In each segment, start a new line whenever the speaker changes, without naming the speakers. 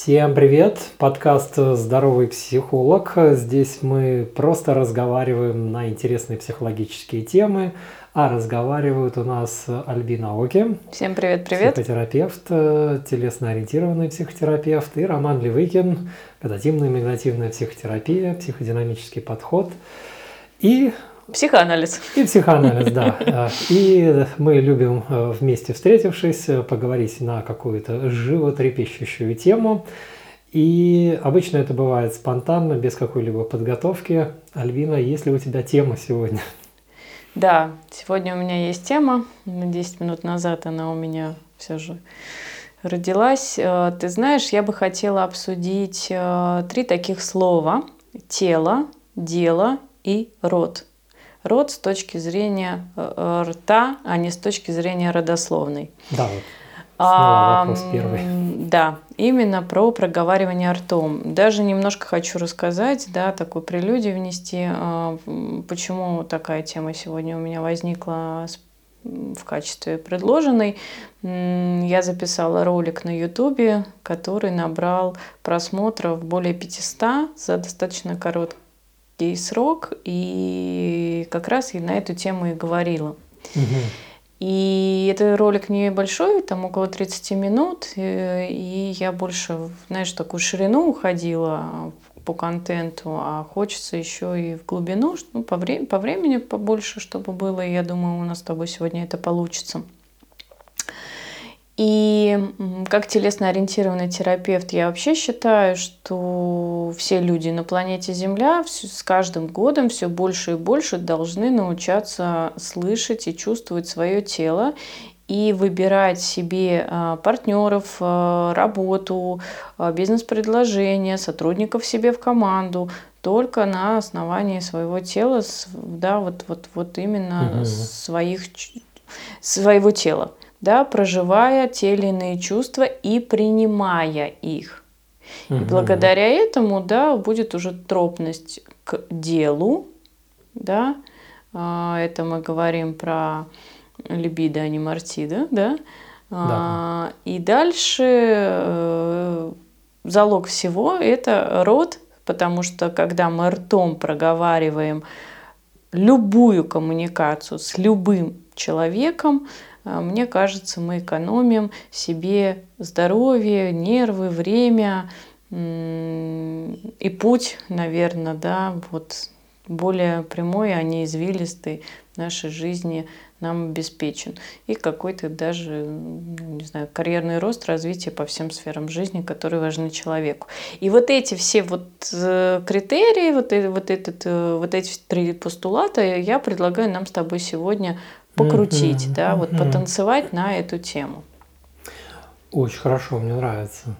Всем привет! Подкаст «Здоровый психолог». Здесь мы просто разговариваем на интересные психологические темы, а разговаривают у нас Альбина Оки.
Всем привет-привет!
Психотерапевт, телесно-ориентированный психотерапевт и Роман Левыкин, когнитивная и психотерапия, психодинамический подход. И
Психоанализ.
И психоанализ, да. И мы любим э, вместе встретившись э, поговорить на какую-то животрепещущую тему. И обычно это бывает спонтанно, без какой-либо подготовки. Альвина, есть ли у тебя тема сегодня?
Да, сегодня у меня есть тема. 10 минут назад она у меня все же родилась. Э, ты знаешь, я бы хотела обсудить три таких слова. Тело, дело и род род с точки зрения э, э, рта, а не с точки зрения родословной.
Да, вот. Снова вопрос первый.
Да, именно про проговаривание ртом. Даже немножко хочу рассказать, да, такую прелюдию внести, а, почему такая тема сегодня у меня возникла в качестве предложенной. Я записала ролик на ютубе, который набрал просмотров более 500 за достаточно короткий короткий срок, и как раз я на эту тему и говорила. Угу. И это ролик небольшой, там около 30 минут, и я больше, знаешь, такую ширину уходила по контенту, а хочется еще и в глубину, ну, по, вре- по времени побольше, чтобы было, и я думаю, у нас с тобой сегодня это получится. И как телесно-ориентированный терапевт я вообще считаю, что все люди на планете Земля с каждым годом все больше и больше должны научаться слышать и чувствовать свое тело и выбирать себе а, партнеров, а, работу, а, бизнес-предложения, сотрудников себе в команду только на основании своего тела, да, вот, вот, вот именно угу. своих, своего тела да, проживая те или иные чувства и принимая их. Угу. И благодаря этому, да, будет уже тропность к делу, да, а, это мы говорим про либидо, а не мартида, да, да. И дальше э, залог всего это род, потому что когда мы ртом проговариваем любую коммуникацию с любым человеком, мне кажется, мы экономим себе здоровье, нервы, время и путь, наверное, да, вот более прямой, а не извилистый в нашей жизни нам обеспечен. И какой-то даже, не знаю, карьерный рост, развитие по всем сферам жизни, которые важны человеку. И вот эти все вот э, критерии, вот, вот, этот, э, вот эти три постулата я предлагаю нам с тобой сегодня покрутить, mm-hmm. да, вот mm-hmm. потанцевать на эту тему.
Очень хорошо, мне нравится.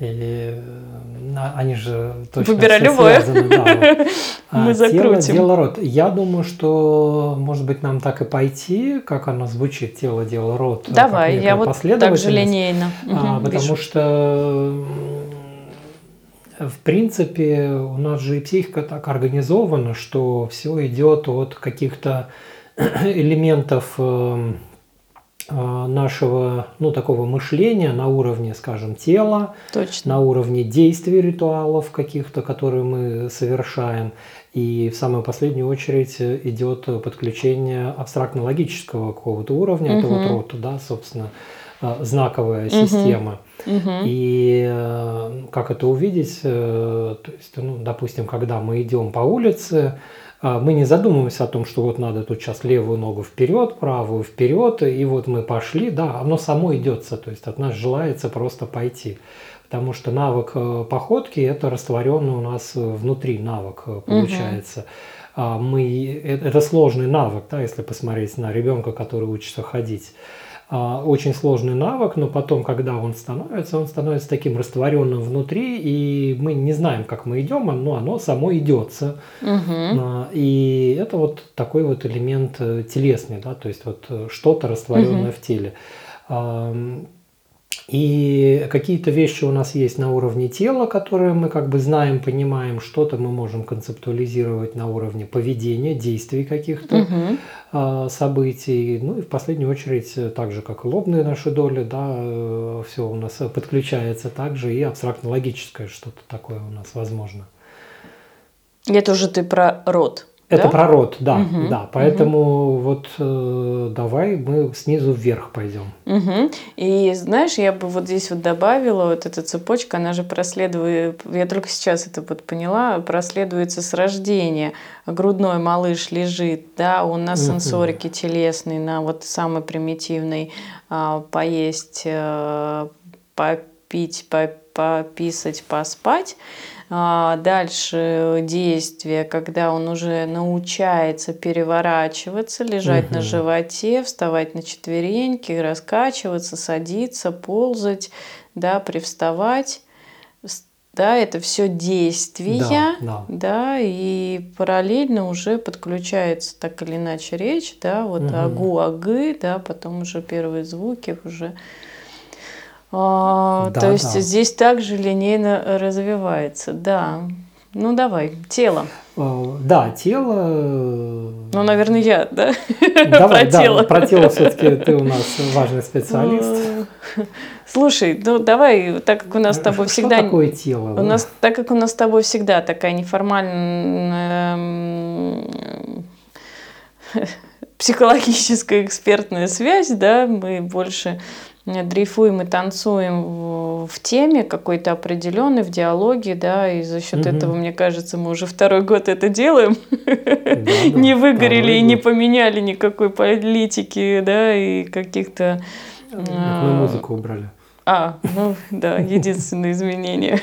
И э, они же точно
Выбирай любое.
Связаны, да, вот.
Мы а, закрутим.
Тело, дело, род. Я думаю, что, может быть, нам так и пойти, как оно звучит, тело, дело, род.
Давай, я вот так же линейно.
А, угу, потому вижу. что в принципе, у нас же и психика так организована, что все идет от каких-то элементов эм, э, нашего, ну, такого мышления на уровне, скажем, тела,
Точно.
на уровне действий ритуалов каких-то, которые мы совершаем. И в самую последнюю очередь идет подключение абстрактно-логического какого-то уровня, угу. это вот рот, да, собственно, э, знаковая угу. система. Угу. И э, как это увидеть? То есть, ну, допустим, когда мы идем по улице, мы не задумываемся о том, что вот надо тут сейчас левую ногу вперед, правую вперед, и вот мы пошли, да, оно само идется, то есть от нас желается просто пойти. Потому что навык э, походки – это растворенный у нас внутри навык э, получается. Угу. Мы, это сложный навык, да, если посмотреть на ребенка, который учится ходить. А, очень сложный навык, но потом, когда он становится, он становится таким растворенным внутри, и мы не знаем, как мы идем, но оно само идется. Угу. И это вот такой вот элемент э, телесный, да, то есть вот э, что-то растворенное угу. в теле. И какие-то вещи у нас есть на уровне тела, которые мы как бы знаем, понимаем, что-то мы можем концептуализировать на уровне поведения, действий каких-то угу. событий. Ну и в последнюю очередь, так же как и лобные наши доли, да, э, все у нас подключается также и абстрактно-логическое что-то такое у нас возможно.
Это уже ты про род.
Это да? про род, да, угу. да. Поэтому угу. вот э, давай мы снизу вверх пойдем.
Угу. И знаешь, я бы вот здесь вот добавила вот эта цепочка, она же проследует, я только сейчас это вот поняла, проследуется с рождения. Грудной малыш лежит, да, он на сенсорике угу. телесной, на вот самой примитивной а, поесть, а, попить, пописать, поспать. А, дальше действие, когда он уже научается переворачиваться, лежать угу. на животе, вставать на четвереньки, раскачиваться, садиться, ползать, да, привставать. Да, это все действия, да, да. да, и параллельно уже подключается так или иначе речь, да, вот угу. агу, агы, да, потом уже первые звуки уже а, да, то есть да. здесь также линейно развивается, да. Ну давай, тело.
А, да, тело. Э,
ну, наверное, я, да?
Давай, про да, тело. Про тело все-таки ты у нас важный специалист.
Слушай, ну давай, так как у нас с тобой
Что
всегда...
Что такое тело?
У да? нас, так как у нас с тобой всегда такая неформальная психологическая экспертная связь, да, мы больше дрейфуем и танцуем в, теме какой-то определенной, в диалоге, да, и за счет угу. этого, мне кажется, мы уже второй год это делаем, да, не выгорели и не поменяли никакой политики, да, и каких-то...
Мы а, музыку убрали.
А, ну да, единственное изменение.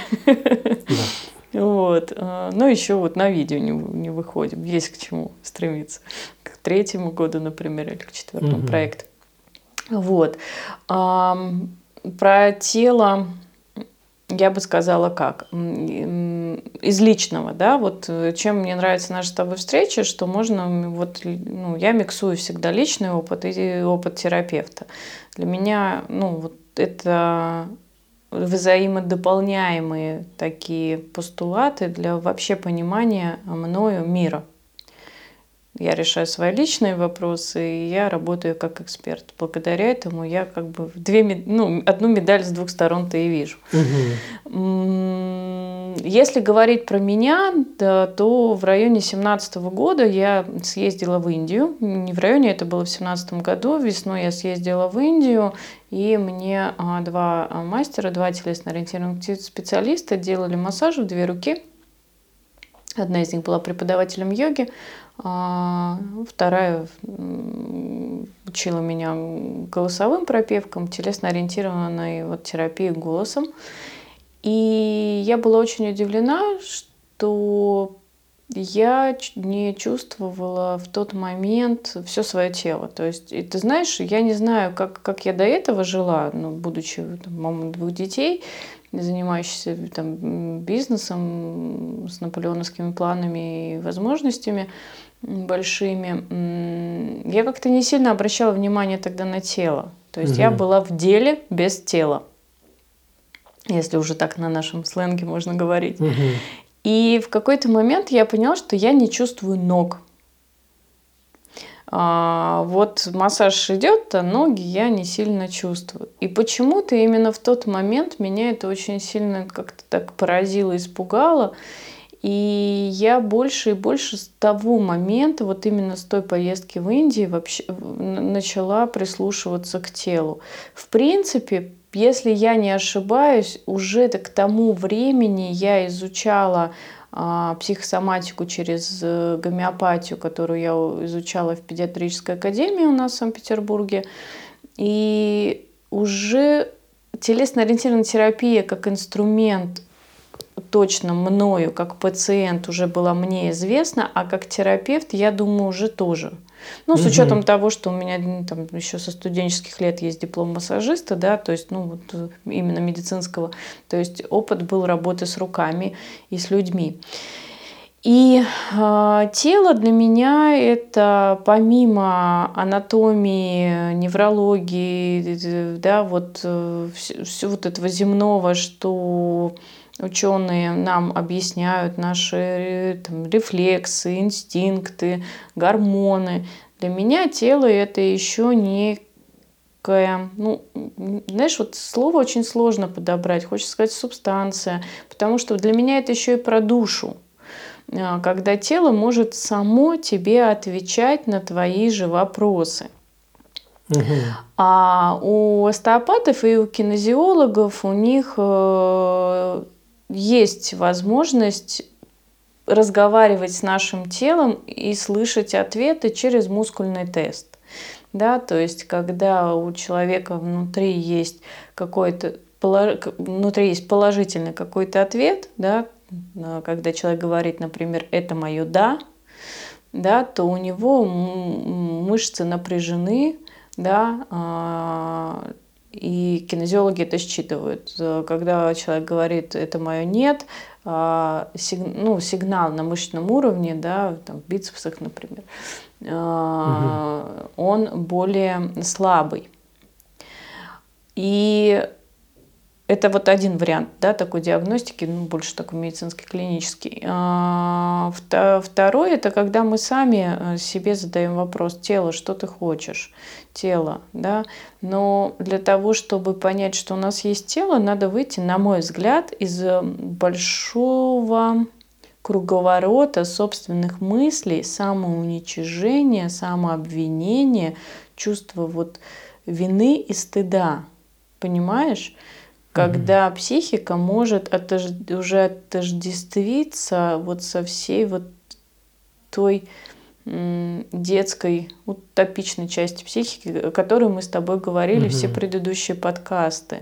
Вот. Ну, еще вот на видео не, не выходим. Есть к чему стремиться. К третьему году, например, или к четвертому угу. проекту. Вот. Про тело я бы сказала как? Из личного, да, вот э, чем мне нравится наша с тобой встреча, что можно, вот, ну, я миксую всегда личный опыт и опыт терапевта. Для меня, ну, вот это взаимодополняемые такие постулаты для вообще понимания мною мира. Я решаю свои личные вопросы, и я работаю как эксперт. Благодаря этому я как бы две, ну, одну медаль с двух сторон-то и вижу. Угу. Если говорить про меня, да, то в районе 17 года я съездила в Индию. Не в районе, это было в 17 году. Весной я съездила в Индию, и мне а, два мастера, два телесно-ориентированных специалиста делали массаж в две руки. Одна из них была преподавателем йоги, а вторая учила меня голосовым пропевкам, телесно-ориентированной вот терапией голосом. И я была очень удивлена, что я не чувствовала в тот момент все свое тело. То есть, и ты знаешь, я не знаю, как, как я до этого жила, ну, будучи там, мамой двух детей, занимающийся там, бизнесом с наполеоновскими планами и возможностями большими, я как-то не сильно обращала внимание тогда на тело. То есть угу. я была в деле без тела, если уже так на нашем сленге можно говорить. Угу. И в какой-то момент я поняла, что я не чувствую ног. А, вот массаж идет, а ноги я не сильно чувствую. И почему-то именно в тот момент меня это очень сильно как-то так поразило, испугало. И я больше и больше с того момента, вот именно с той поездки в Индию, вообще начала прислушиваться к телу. В принципе, если я не ошибаюсь, уже к тому времени я изучала а, психосоматику через э, гомеопатию, которую я изучала в педиатрической академии у нас в Санкт-Петербурге. И уже телесно-ориентированная терапия как инструмент точно мною как пациент уже была мне известна, а как терапевт, я думаю, уже тоже. Ну, с угу. учетом того, что у меня там еще со студенческих лет есть диплом массажиста, да, то есть, ну, вот э, именно медицинского, то есть опыт был работы с руками и с людьми. И э, тело для меня это помимо анатомии, неврологии, да, вот э, все, все вот этого земного, что ученые нам объясняют наши там, рефлексы, инстинкты, гормоны. Для меня тело это еще некая, ну, знаешь, вот слово очень сложно подобрать, хочется сказать субстанция, потому что для меня это еще и про душу а, когда тело может само тебе отвечать на твои же вопросы. Угу. А у остеопатов и у кинезиологов у них э, есть возможность разговаривать с нашим телом и слышать ответы через мускульный тест. Да, то есть, когда у человека внутри есть какой-то внутри есть положительный какой-то ответ, да, когда человек говорит, например, это мое да, да, то у него мышцы напряжены, да, а, и кинезиологи это считывают. Когда человек говорит «это мое нет», а, ну, сигнал на мышечном уровне, да, там, в бицепсах, например, угу. он более слабый. И это вот один вариант да, такой диагностики, ну, больше такой медицинский, клинический. А, второй – это когда мы сами э, себе задаем вопрос, тело, что ты хочешь? Тело, да? Но для того, чтобы понять, что у нас есть тело, надо выйти, на мой взгляд, из э, большого круговорота собственных мыслей, самоуничижения, самообвинения, чувства вот вины и стыда. Понимаешь? Когда mm-hmm. психика может отож... уже отождествиться вот со всей вот той детской утопичной части психики, о которой мы с тобой говорили угу. все предыдущие подкасты.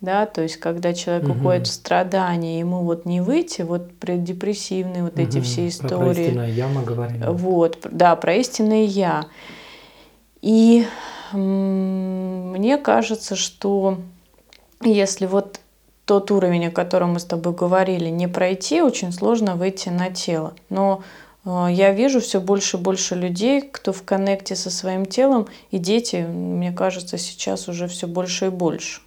Да, то есть, когда человек угу. уходит в страдания, ему вот не выйти, вот преддепрессивные вот угу. эти все истории. Про
истинное я мы говорим.
Вот, да, про истинное я. И мне кажется, что если вот тот уровень, о котором мы с тобой говорили, не пройти, очень сложно выйти на тело. Но э, я вижу все больше и больше людей, кто в коннекте со своим телом, и дети, мне кажется, сейчас уже все больше и больше.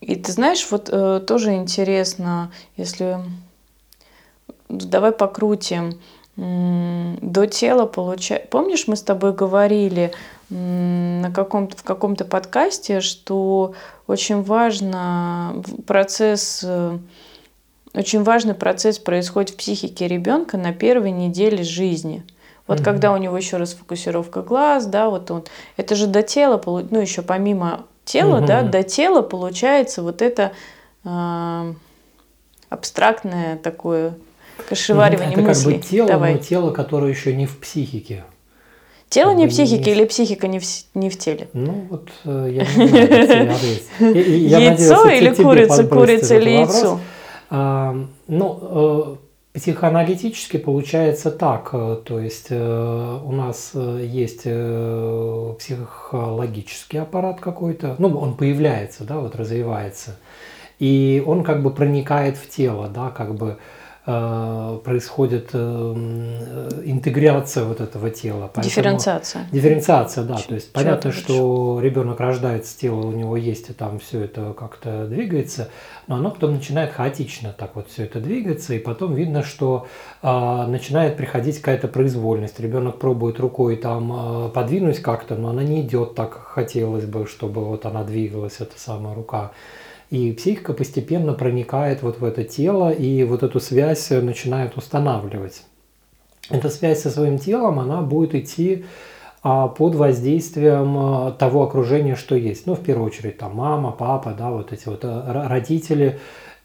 И ты знаешь, вот э, тоже интересно, если давай покрутим до тела получать. Помнишь, мы с тобой говорили, на каком-то, в каком-то подкасте, что очень важно процесс, э, очень важный процесс происходит в психике ребенка на первой неделе жизни. Вот mm-hmm. когда у него еще раз фокусировка глаз, да, вот он, это же до тела, ну еще помимо тела, mm-hmm. да, до тела получается вот это э, абстрактное такое кашеваривание
mm-hmm. это
мыслей.
как бы тело, Давай. но тело, которое еще не в психике.
Тело не в психике или психика не в, не в теле?
Ну вот э, я не знаю,
Яйцо или курица, курица или яйцо?
А, ну, э, психоаналитически получается так, э, то есть у нас есть психологический аппарат какой-то, ну он появляется, да, вот развивается, и он как бы проникает в тело, да, как бы происходит э, э, интеграция вот этого тела.
Поэтому, дифференциация.
Дифференциация, да. То есть понятно, что ребенок рождается, тело у него есть, и там все это как-то двигается, но оно потом начинает хаотично так вот все это двигаться, и потом видно, что э, начинает приходить какая-то произвольность. Ребенок пробует рукой там э, подвинуть как-то, но она не идет так, как хотелось бы, чтобы вот она двигалась, эта самая рука. И психика постепенно проникает вот в это тело и вот эту связь начинает устанавливать. Эта связь со своим телом, она будет идти а, под воздействием а, того окружения, что есть. Ну, в первую очередь, там мама, папа, да, вот эти вот э, родители,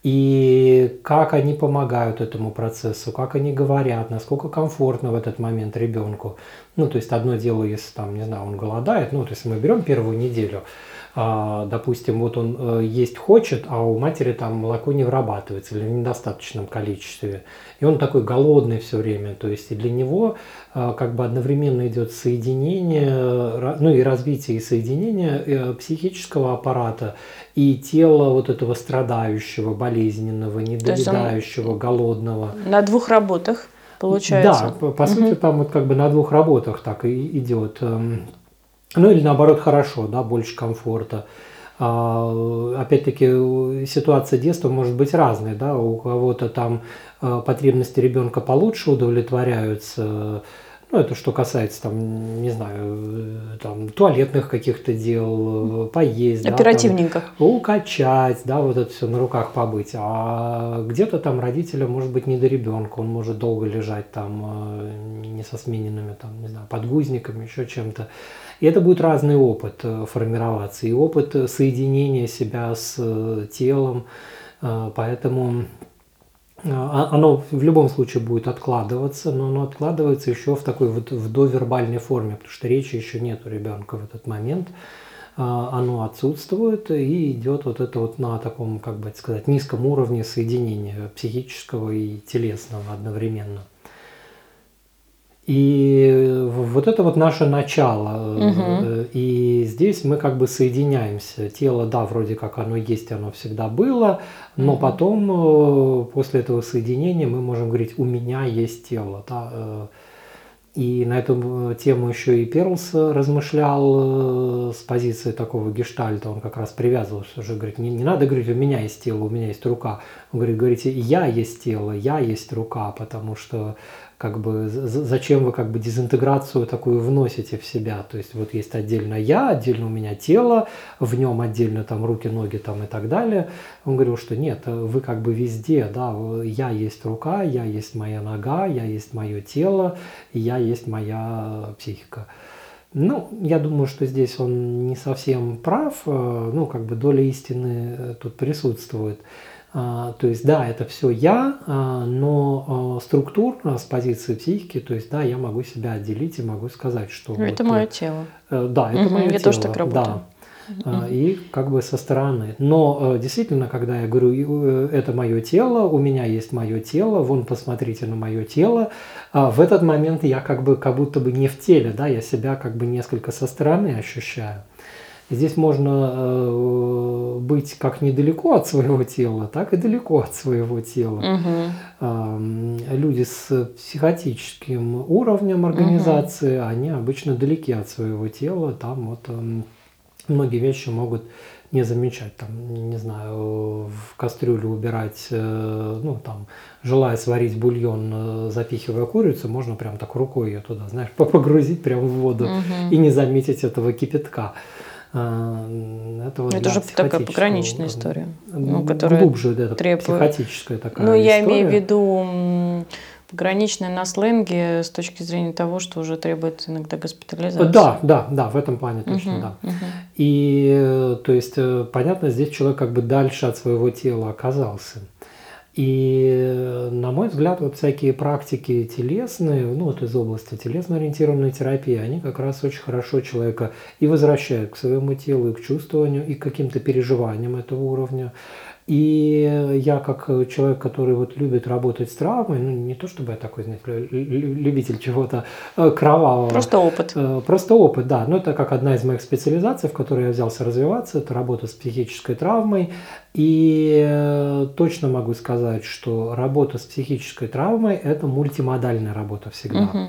и как они помогают этому процессу, как они говорят, насколько комфортно в этот момент ребенку. Ну, то есть одно дело, если там, не знаю, он голодает, ну, то есть мы берем первую неделю, допустим, вот он э, есть хочет, а у матери там молоко не вырабатывается или в недостаточном количестве. И он такой голодный все время. То есть и для него э, как бы одновременно идет соединение, ну и развитие и соединение э, психического аппарата и тело вот этого страдающего, болезненного, недоедающего, голодного.
На двух работах получается.
Да, по, по угу. сути там вот как бы на двух работах так и идет. Ну или наоборот хорошо, да, больше комфорта. А, опять-таки ситуация детства может быть разной, да, у кого-то там э, потребности ребенка получше удовлетворяются, ну, это что касается, там, не знаю, там, туалетных каких-то дел, поесть.
Оперативненько.
Да, там, укачать, да, вот это все на руках побыть. А где-то там родителям может быть не до ребенка, он может долго лежать там э, не со смененными, там, не знаю, подгузниками, еще чем-то. И это будет разный опыт э, формироваться, и опыт соединения себя с телом. Поэтому оно в любом случае будет откладываться, но оно откладывается еще в такой вот в довербальной форме, потому что речи еще нет у ребенка в этот момент. Оно отсутствует и идет вот это вот на таком, как бы сказать, низком уровне соединения психического и телесного одновременно. И вот это вот наше начало. Угу. И здесь мы как бы соединяемся. Тело, да, вроде как оно есть, оно всегда было, но угу. потом э, после этого соединения мы можем говорить, у меня есть тело. Да? И на эту тему еще и Перлс размышлял с позиции такого гештальта, он как раз привязывался уже, говорит, не, не надо говорить, у меня есть тело, у меня есть рука. Он говорит, говорите, я есть тело, я есть рука, потому что как бы зачем вы как бы дезинтеграцию такую вносите в себя. То есть вот есть отдельно я, отдельно у меня тело, в нем отдельно там руки, ноги там и так далее. Он говорил, что нет, вы как бы везде, да, я есть рука, я есть моя нога, я есть мое тело, я есть моя психика. Ну, я думаю, что здесь он не совсем прав, э, ну, как бы доля истины э, тут присутствует. А, то есть, да, это все я, а, но а, структурно с позиции психики, то есть, да, я могу себя отделить и могу сказать, что...
Это вот, мое тело.
Э, да, это угу, мое
я
тело.
Я тоже так работаю.
Да. И как бы со стороны. Но э, действительно, когда я говорю, э, это мое тело, у меня есть мое тело, вон посмотрите на мое тело, в этот момент я как бы как будто бы не в теле, да, я себя как бы несколько со стороны ощущаю. Здесь можно э, быть как недалеко от своего тела, так и далеко от своего тела. Угу. Люди с психотическим уровнем организации, угу. они обычно далеки от своего тела. Там вот многие вещи могут не замечать, там, не знаю, в кастрюлю убирать, э, ну, там, желая сварить бульон, запихивая курицу, можно прям так рукой ее туда, знаешь, погрузить прямо в воду угу. и не заметить этого кипятка.
Это, вот, это да, уже такая пограничная история.
Ну, которая глубже это требует... психотическая такая
Ну,
я
имею в виду пограничная на сленге с точки зрения того, что уже требует иногда госпитализации.
Да, да, да, в этом плане точно, угу, да. Угу. И, э, то есть, э, понятно, здесь человек как бы дальше от своего тела оказался. И, на мой взгляд, вот всякие практики телесные, ну вот из области телесно-ориентированной терапии, они как раз очень хорошо человека и возвращают к своему телу, и к чувствованию, и к каким-то переживаниям этого уровня. И я как человек, который вот любит работать с травмой, ну не то чтобы я такой, знаете, любитель чего-то э, кровавого.
Просто опыт.
Э, просто опыт, да. Но это как одна из моих специализаций, в которой я взялся развиваться, это работа с психической травмой. И э, точно могу сказать, что работа с психической травмой – это мультимодальная работа всегда. Угу.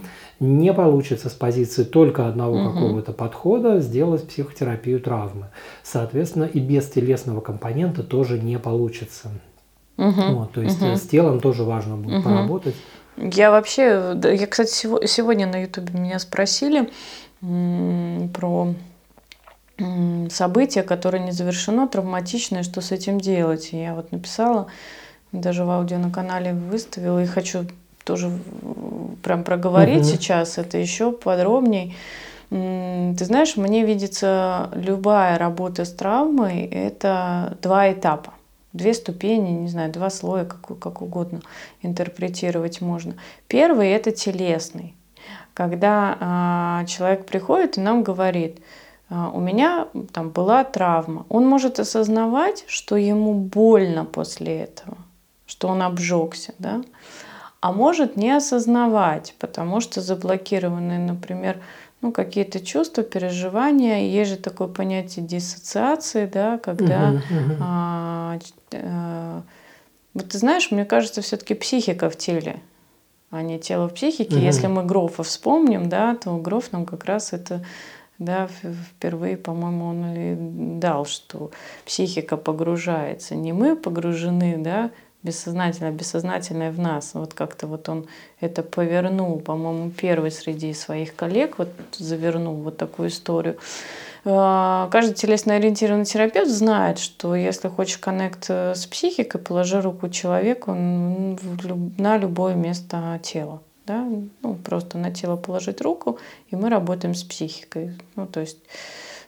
Не получится с позиции только одного угу. какого-то подхода сделать психотерапию травмы. Соответственно, и без телесного компонента тоже не получится. Угу. Вот, то есть угу. с телом тоже важно будет угу. поработать.
Я вообще, я, кстати, сегодня на Ютубе меня спросили про событие, которое не завершено, травматичное, что с этим делать. И я вот написала, даже в аудио на канале выставила, и хочу тоже прям проговорить угу. сейчас это еще подробней. Ты знаешь, мне видится любая работа с травмой – это два этапа. Две ступени, не знаю, два слоя, как, как угодно интерпретировать можно. Первый – это телесный. Когда а, человек приходит и нам говорит – а, у меня там была травма. Он может осознавать, что ему больно после этого, что он обжегся, да, а может не осознавать, потому что заблокированы, например, ну, какие-то чувства, переживания. Есть же такое понятие диссоциации, да, когда... Угу, угу. А, а, вот ты знаешь, мне кажется, все-таки психика в теле, а не тело в психике. Угу. Если мы Грофа вспомним, да, то Гроф нам как раз это да, впервые, по-моему, он и дал, что психика погружается. Не мы погружены, да, бессознательное, бессознательное в нас. Вот как-то вот он это повернул, по-моему, первый среди своих коллег вот завернул вот такую историю. А, каждый телесно ориентированный терапевт знает, что если хочешь коннект э, с психикой, положи руку человеку на любое место тела. Да? Ну, просто на тело положить руку, и мы работаем с психикой. Ну, то есть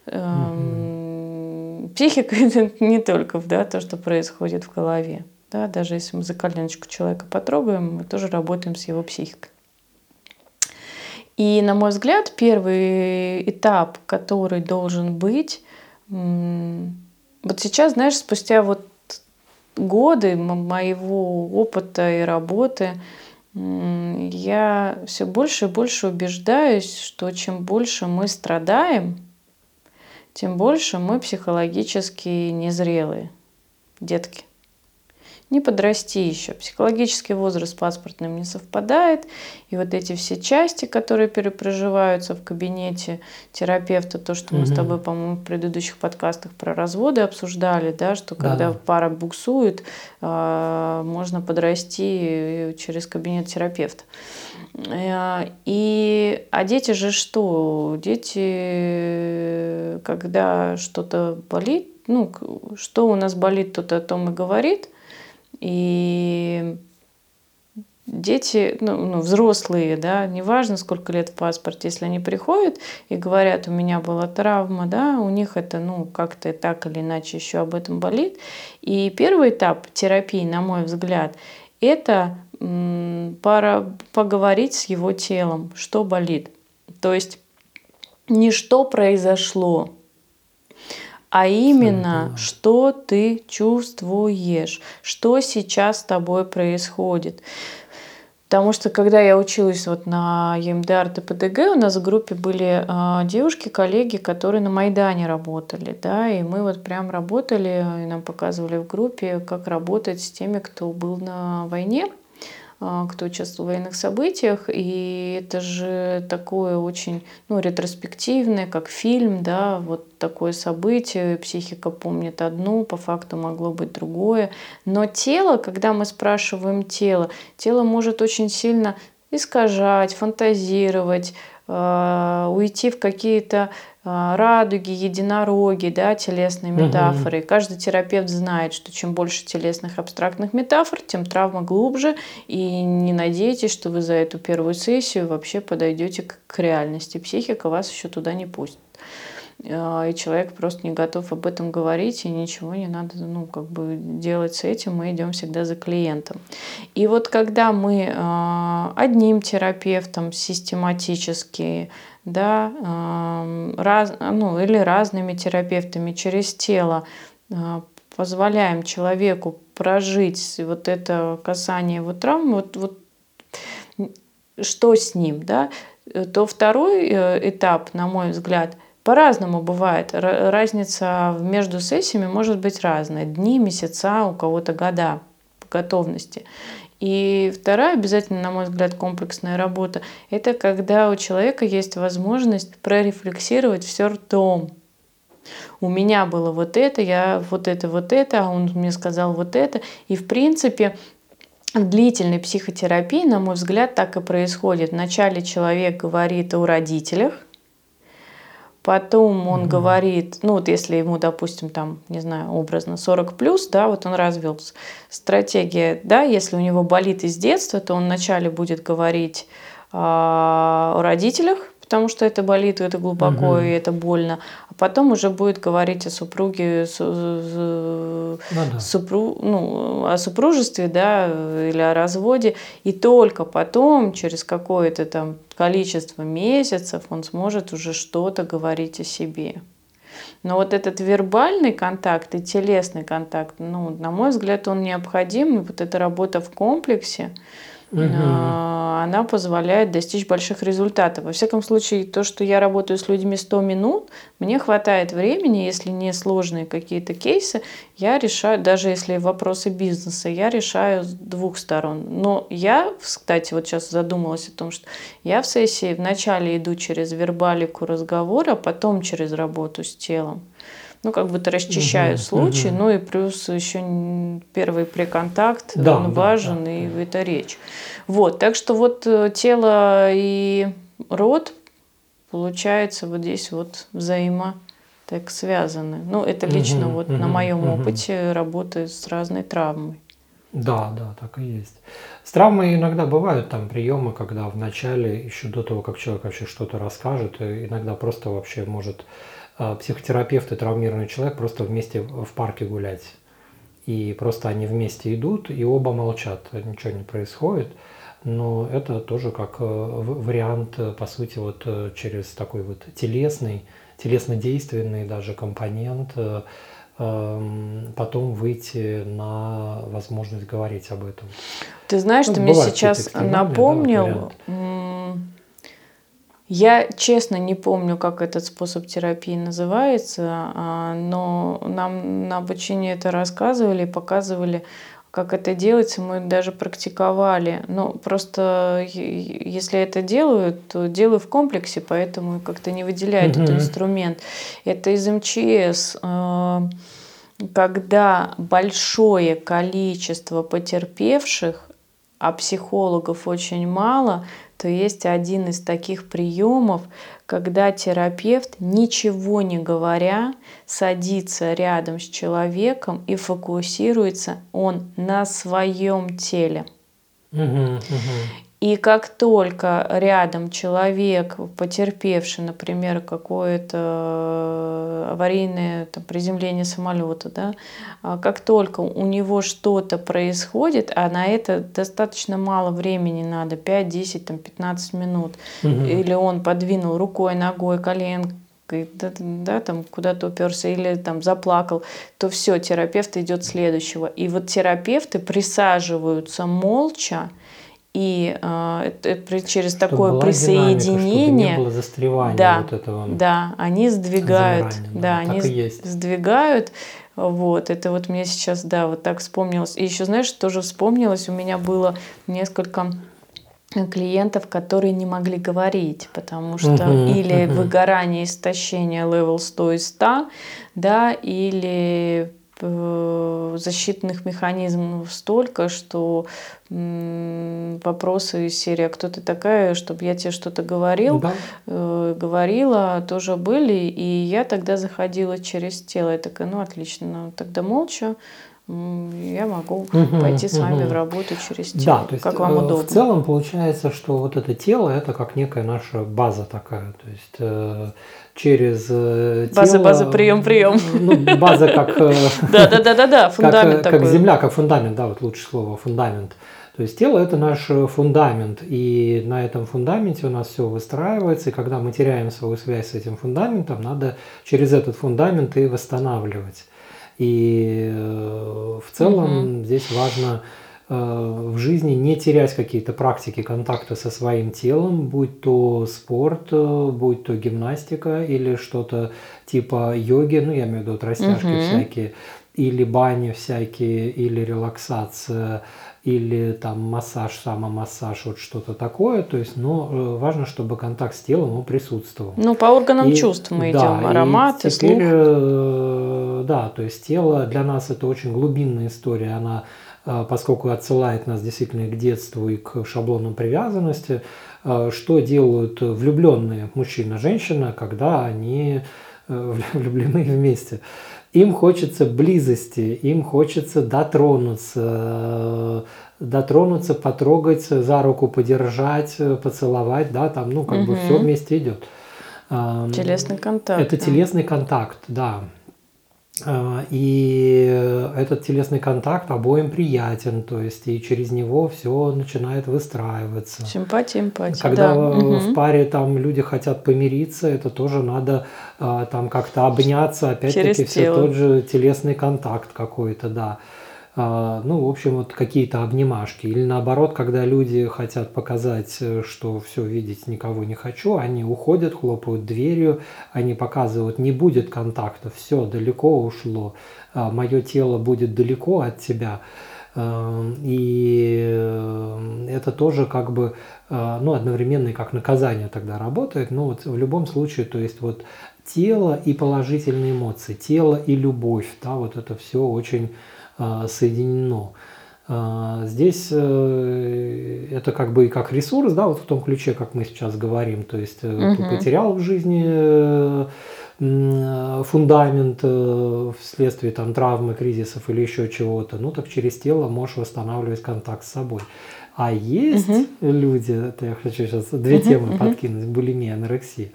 эм, психика это не только да, то, что происходит в голове. Да, даже если мы за коленочку человека потрогаем, мы тоже работаем с его психикой. И, на мой взгляд, первый этап, который должен быть, вот сейчас, знаешь, спустя вот годы моего опыта и работы, я все больше и больше убеждаюсь, что чем больше мы страдаем, тем больше мы психологически незрелые детки не подрасти еще. Психологический возраст с паспортным не совпадает. И вот эти все части, которые перепроживаются в кабинете терапевта, то, что мы с тобой, по-моему, в предыдущих подкастах про разводы обсуждали, да, что да, когда да. пара буксует, а, можно подрасти через кабинет терапевта. Э, и, а дети же что? Дети, когда что-то болит, ну, что у нас болит, тот о том и говорит. И дети, ну, ну, взрослые, да, неважно, сколько лет в паспорте, если они приходят и говорят, у меня была травма, да, у них это, ну, как-то так или иначе еще об этом болит. И первый этап терапии, на мой взгляд, это пора поговорить с его телом, что болит. То есть не что произошло, а именно, да. что ты чувствуешь, что сейчас с тобой происходит. Потому что когда я училась вот на ЕМДР ТПДГ, у нас в группе были э, девушки, коллеги, которые на Майдане работали, да, и мы вот прям работали, и нам показывали в группе, как работать с теми, кто был на войне. А, кто участвовал в военных событиях, и это же такое очень ну, ретроспективное, как фильм, да, вот такое событие, психика помнит одно, по факту могло быть другое, но тело, когда мы спрашиваем тело, тело может очень сильно искажать, фантазировать, а, уйти в какие-то радуги, единороги, да, телесные метафоры. Угу. Каждый терапевт знает, что чем больше телесных абстрактных метафор, тем травма глубже. И не надейтесь, что вы за эту первую сессию вообще подойдете к, к реальности. Психика вас еще туда не пустит. А, и человек просто не готов об этом говорить, и ничего не надо ну, как бы делать с этим, мы идем всегда за клиентом. И вот когда мы а, одним терапевтом систематически да, раз, ну, или разными терапевтами через тело а, позволяем человеку прожить вот это касание его травм, вот, вот что с ним, да, то второй э, этап, на мой взгляд, по-разному бывает. Разница между сессиями может быть разная. Дни, месяца, у кого-то года готовности. И вторая обязательно, на мой взгляд, комплексная работа – это когда у человека есть возможность прорефлексировать все ртом. У меня было вот это, я вот это, вот это, а он мне сказал вот это. И в принципе в длительной психотерапии, на мой взгляд, так и происходит. Вначале человек говорит о родителях, Потом он угу. говорит, ну вот если ему, допустим, там, не знаю, образно 40 плюс, да, вот он развелся. Стратегия, да, если у него болит из детства, то он вначале будет говорить э, о родителях, потому что это болит, это глубоко угу. и это больно. А потом уже будет говорить о супруге, ну, да. супру, ну, о супружестве, да, или о разводе. И только потом, через какое-то там количество месяцев, он сможет уже что-то говорить о себе. Но вот этот вербальный контакт и телесный контакт, ну, на мой взгляд, он необходим. И вот эта работа в комплексе, она позволяет достичь больших результатов. Во всяком случае, то, что я работаю с людьми 100 минут, мне хватает времени, если не сложные какие-то кейсы, я решаю, даже если вопросы бизнеса, я решаю с двух сторон. Но я, кстати, вот сейчас задумалась о том, что я в сессии вначале иду через вербалику разговора, потом через работу с телом ну, как бы ты расчищаю угу, случай, угу. ну и плюс еще первый приконтакт, да, он да, важен, да, и да. это речь. Вот, так что вот э, тело и рот, получается, вот здесь вот взаимо так связаны. Ну, это лично угу, вот угу, на моем угу. опыте работы с разной травмой.
Да, да, так и есть. С травмой иногда бывают там приемы, когда в начале, еще до того, как человек вообще что-то расскажет, э, иногда просто вообще может психотерапевт и травмированный человек просто вместе в парке гулять. И просто они вместе идут, и оба молчат, ничего не происходит. Но это тоже как э, вариант, э, по сути, вот э, через такой вот телесный, телесно-действенный даже компонент эм, потом выйти на возможность говорить об этом.
Ты знаешь, ну, ты мне сейчас напомнил, да, я честно не помню, как этот способ терапии называется, а, но нам на обучении это рассказывали, показывали, как это делается, мы даже практиковали. Но просто если это делают, то делаю в комплексе, поэтому как-то не выделяют mm-hmm. этот инструмент. Это из МЧС а, когда большое количество потерпевших, а психологов очень мало, то есть один из таких приемов, когда терапевт, ничего не говоря, садится рядом с человеком и фокусируется он на своем теле. И как только рядом человек, потерпевший, например, какое-то э, аварийное там, приземление самолета, да, а как только у него что-то происходит, а на это достаточно мало времени надо, 5, 10, там, 15 минут, угу. или он подвинул рукой, ногой, коленкой, да, да, там куда-то уперся или там заплакал, то все, терапевт идет следующего. И вот терапевты присаживаются молча, и э, через чтобы такое присоединение, динамика,
чтобы не было застревания
да,
вот этого.
Да, они сдвигают, замирания, да, они сдвигают. Вот, это вот мне сейчас, да, вот так вспомнилось. И еще, знаешь, тоже вспомнилось, у меня было несколько клиентов, которые не могли говорить, потому что uh-huh, или uh-huh. выгорание, истощение level 100 из 100, да, или защитных механизмов столько, что вопросы из серии «А кто ты такая, чтобы я тебе что-то говорил?» да. э, говорила, тоже были. И я тогда заходила через тело. Я такая, ну отлично, ну, тогда молча я могу угу, пойти с вами угу. в работу через тело, да, то есть, как вам э, удобно.
В целом получается, что вот это тело это как некая наша база такая, то есть э, через э,
база, тело. База, прием, прием.
Ну, база как...
Да, да, да, да, да, фундамент
как, как земля, как фундамент, да, вот лучшее слово, фундамент. То есть тело это наш фундамент, и на этом фундаменте у нас все выстраивается, и когда мы теряем свою связь с этим фундаментом, надо через этот фундамент и восстанавливать. И э, в целом угу. здесь важно э, в жизни не терять какие-то практики контакта со своим телом, будь то спорт, э, будь то гимнастика или что-то типа йоги, ну я имею в виду вот растяжки угу. всякие, или бани всякие, или релаксация, или там массаж, самомассаж, вот что-то такое. То есть, но ну, важно, чтобы контакт с телом он присутствовал.
Ну, по органам и, чувств мы да, идем, аромат, и теперь,
слух. Да, то есть тело для нас это очень глубинная история, она поскольку отсылает нас действительно к детству и к шаблонам привязанности, что делают влюбленные мужчина и женщина, когда они влюблены вместе им хочется близости, им хочется дотронуться, дотронуться, потрогать, за руку подержать, поцеловать, да, там, ну, как угу. бы все вместе идет.
Телесный контакт.
Это да. телесный контакт, да. А, и этот телесный контакт обоим приятен, то есть и через него все начинает выстраиваться.
Симпатия, эмпатия.
Когда да. в паре там люди хотят помириться, это тоже надо а, там как-то обняться, опять-таки все тот же телесный контакт какой-то, да. А, ну, в общем, вот какие-то обнимашки. Или наоборот, когда люди хотят показать, э, что все, видеть никого не хочу, они уходят, хлопают дверью, они показывают, не будет контакта, все, далеко ушло, а, мое тело будет далеко от тебя. А, и э, это тоже как бы, ну, одновременно и как наказание тогда работает. Но вот в любом случае, то есть вот тело и положительные эмоции, тело и любовь, да, вот это все очень соединено. А, здесь э, это как бы и как ресурс, да, вот в том ключе, как мы сейчас говорим, то есть угу. потерял в жизни э, фундамент вследствие там травмы, кризисов или еще чего-то, ну так через тело можешь восстанавливать контакт с собой. А есть угу. люди, это я хочу сейчас две угу, темы угу. подкинуть, булимия, анорексия,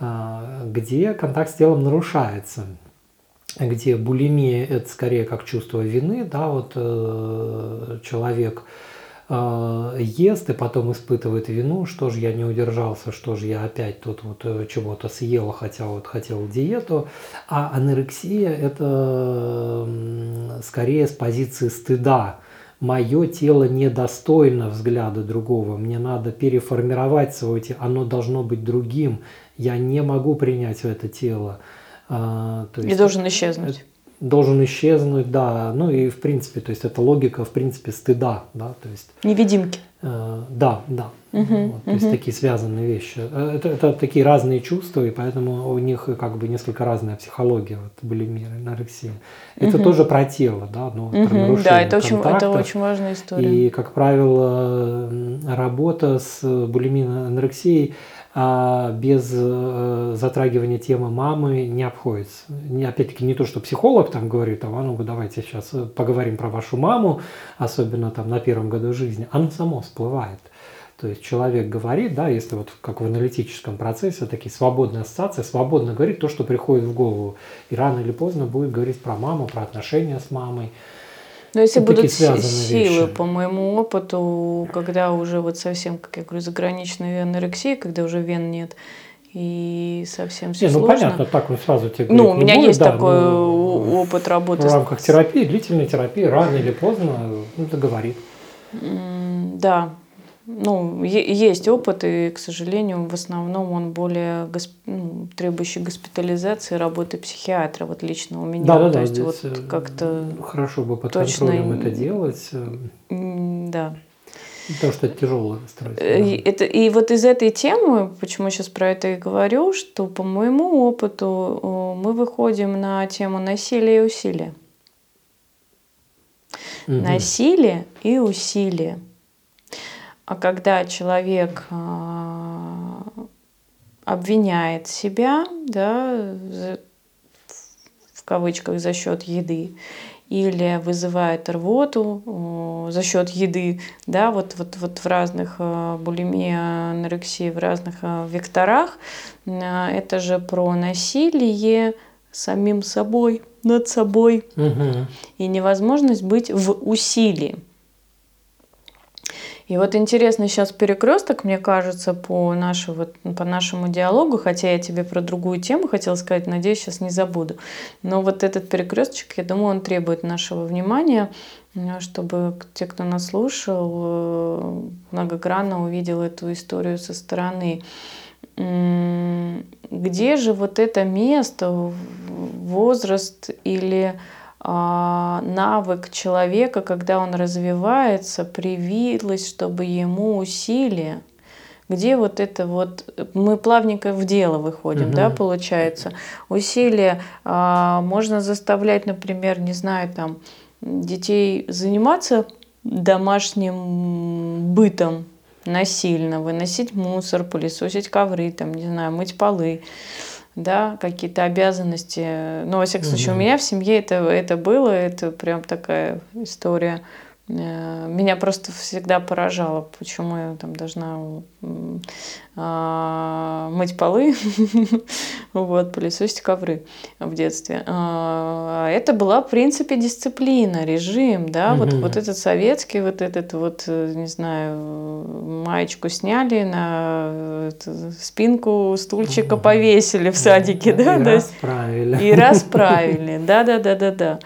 а, где контакт с телом нарушается где булимия это скорее как чувство вины, да, вот э, человек э, ест и потом испытывает вину, что же я не удержался, что же я опять тут вот э, чего-то съел, хотя вот хотел диету, а анорексия это скорее с позиции стыда, мое тело недостойно взгляда другого, мне надо переформировать свое тело, оно должно быть другим, я не могу принять это тело.
А, то есть, и должен исчезнуть.
Должен исчезнуть, да. Ну и в принципе, то есть это логика, в принципе, стыда, да, то есть.
Невидимки.
Э, да, да. Угу, вот, угу. То есть такие связанные вещи. Э, это, это такие разные чувства, и поэтому у них как бы несколько разная психология, вот булимия, анорексия. Это угу. тоже про тело, да, ну, угу, про
Да, это очень, это очень важная история.
И, как правило, работа с булимией, анорексией – без э, затрагивания темы мамы не обходится. Опять-таки не то, что психолог там говорит, а ну давайте сейчас э, поговорим про вашу маму, особенно там на первом году жизни. Оно само всплывает. То есть человек говорит, да, если вот как в аналитическом процессе, такие свободные ассоциации, свободно говорит то, что приходит в голову. И рано или поздно будет говорить про маму, про отношения с мамой.
Но если вот будут силы, вещи. по моему опыту, когда уже вот совсем, как я говорю, заграничная анорексия, когда уже вен нет, и совсем все не,
ну понятно, так он сразу тебе
Ну, у меня будет, есть да, такой опыт работы.
В рамках терапии, длительной терапии, рано или поздно ну, это говорит.
Да, ну, есть опыт, и, к сожалению, в основном он более госп... ну, требующий госпитализации работы психиатра, вот лично у меня.
Да, да,
То
да.
есть вот как-то
хорошо бы под точно... контролем это делать.
Да.
Потому что это тяжелое расстройство.
Да. Это, и вот из этой темы, почему сейчас про это и говорю, что по моему опыту мы выходим на тему насилия и усилия. Угу. Насилие и усилие. А когда человек а, обвиняет себя, да, в кавычках за счет еды, или вызывает рвоту за счет еды, да, вот, вот, вот в разных а, булимии, анорексии, в разных а, векторах, это же про насилие самим собой, над собой, угу. и невозможность быть в усилии. И вот интересно сейчас перекресток, мне кажется, по, нашему, по нашему диалогу, хотя я тебе про другую тему хотела сказать, надеюсь, сейчас не забуду. Но вот этот перекресточек, я думаю, он требует нашего внимания, чтобы те, кто нас слушал, э, многогранно увидел эту историю со стороны. Где же вот это место, возраст или навык человека, когда он развивается, привилось, чтобы ему усилие. Где вот это вот, мы плавненько в дело выходим, угу. да, получается. Усилия а, можно заставлять, например, не знаю, там, детей заниматься домашним бытом насильно, выносить мусор, пылесосить ковры, там, не знаю, мыть полы да, какие-то обязанности. Ну, во всяком случае, угу. у меня в семье это, это было, это прям такая история. Э, меня просто всегда поражало, почему я там должна а, мыть полы, вот, пылесосить ковры в детстве. А, это была, в принципе, дисциплина, режим, да, вот, вот этот советский, вот этот вот, не знаю, маечку сняли, на спинку стульчика повесили в садике, да,
и расправили.
И расправили, да-да-да-да-да.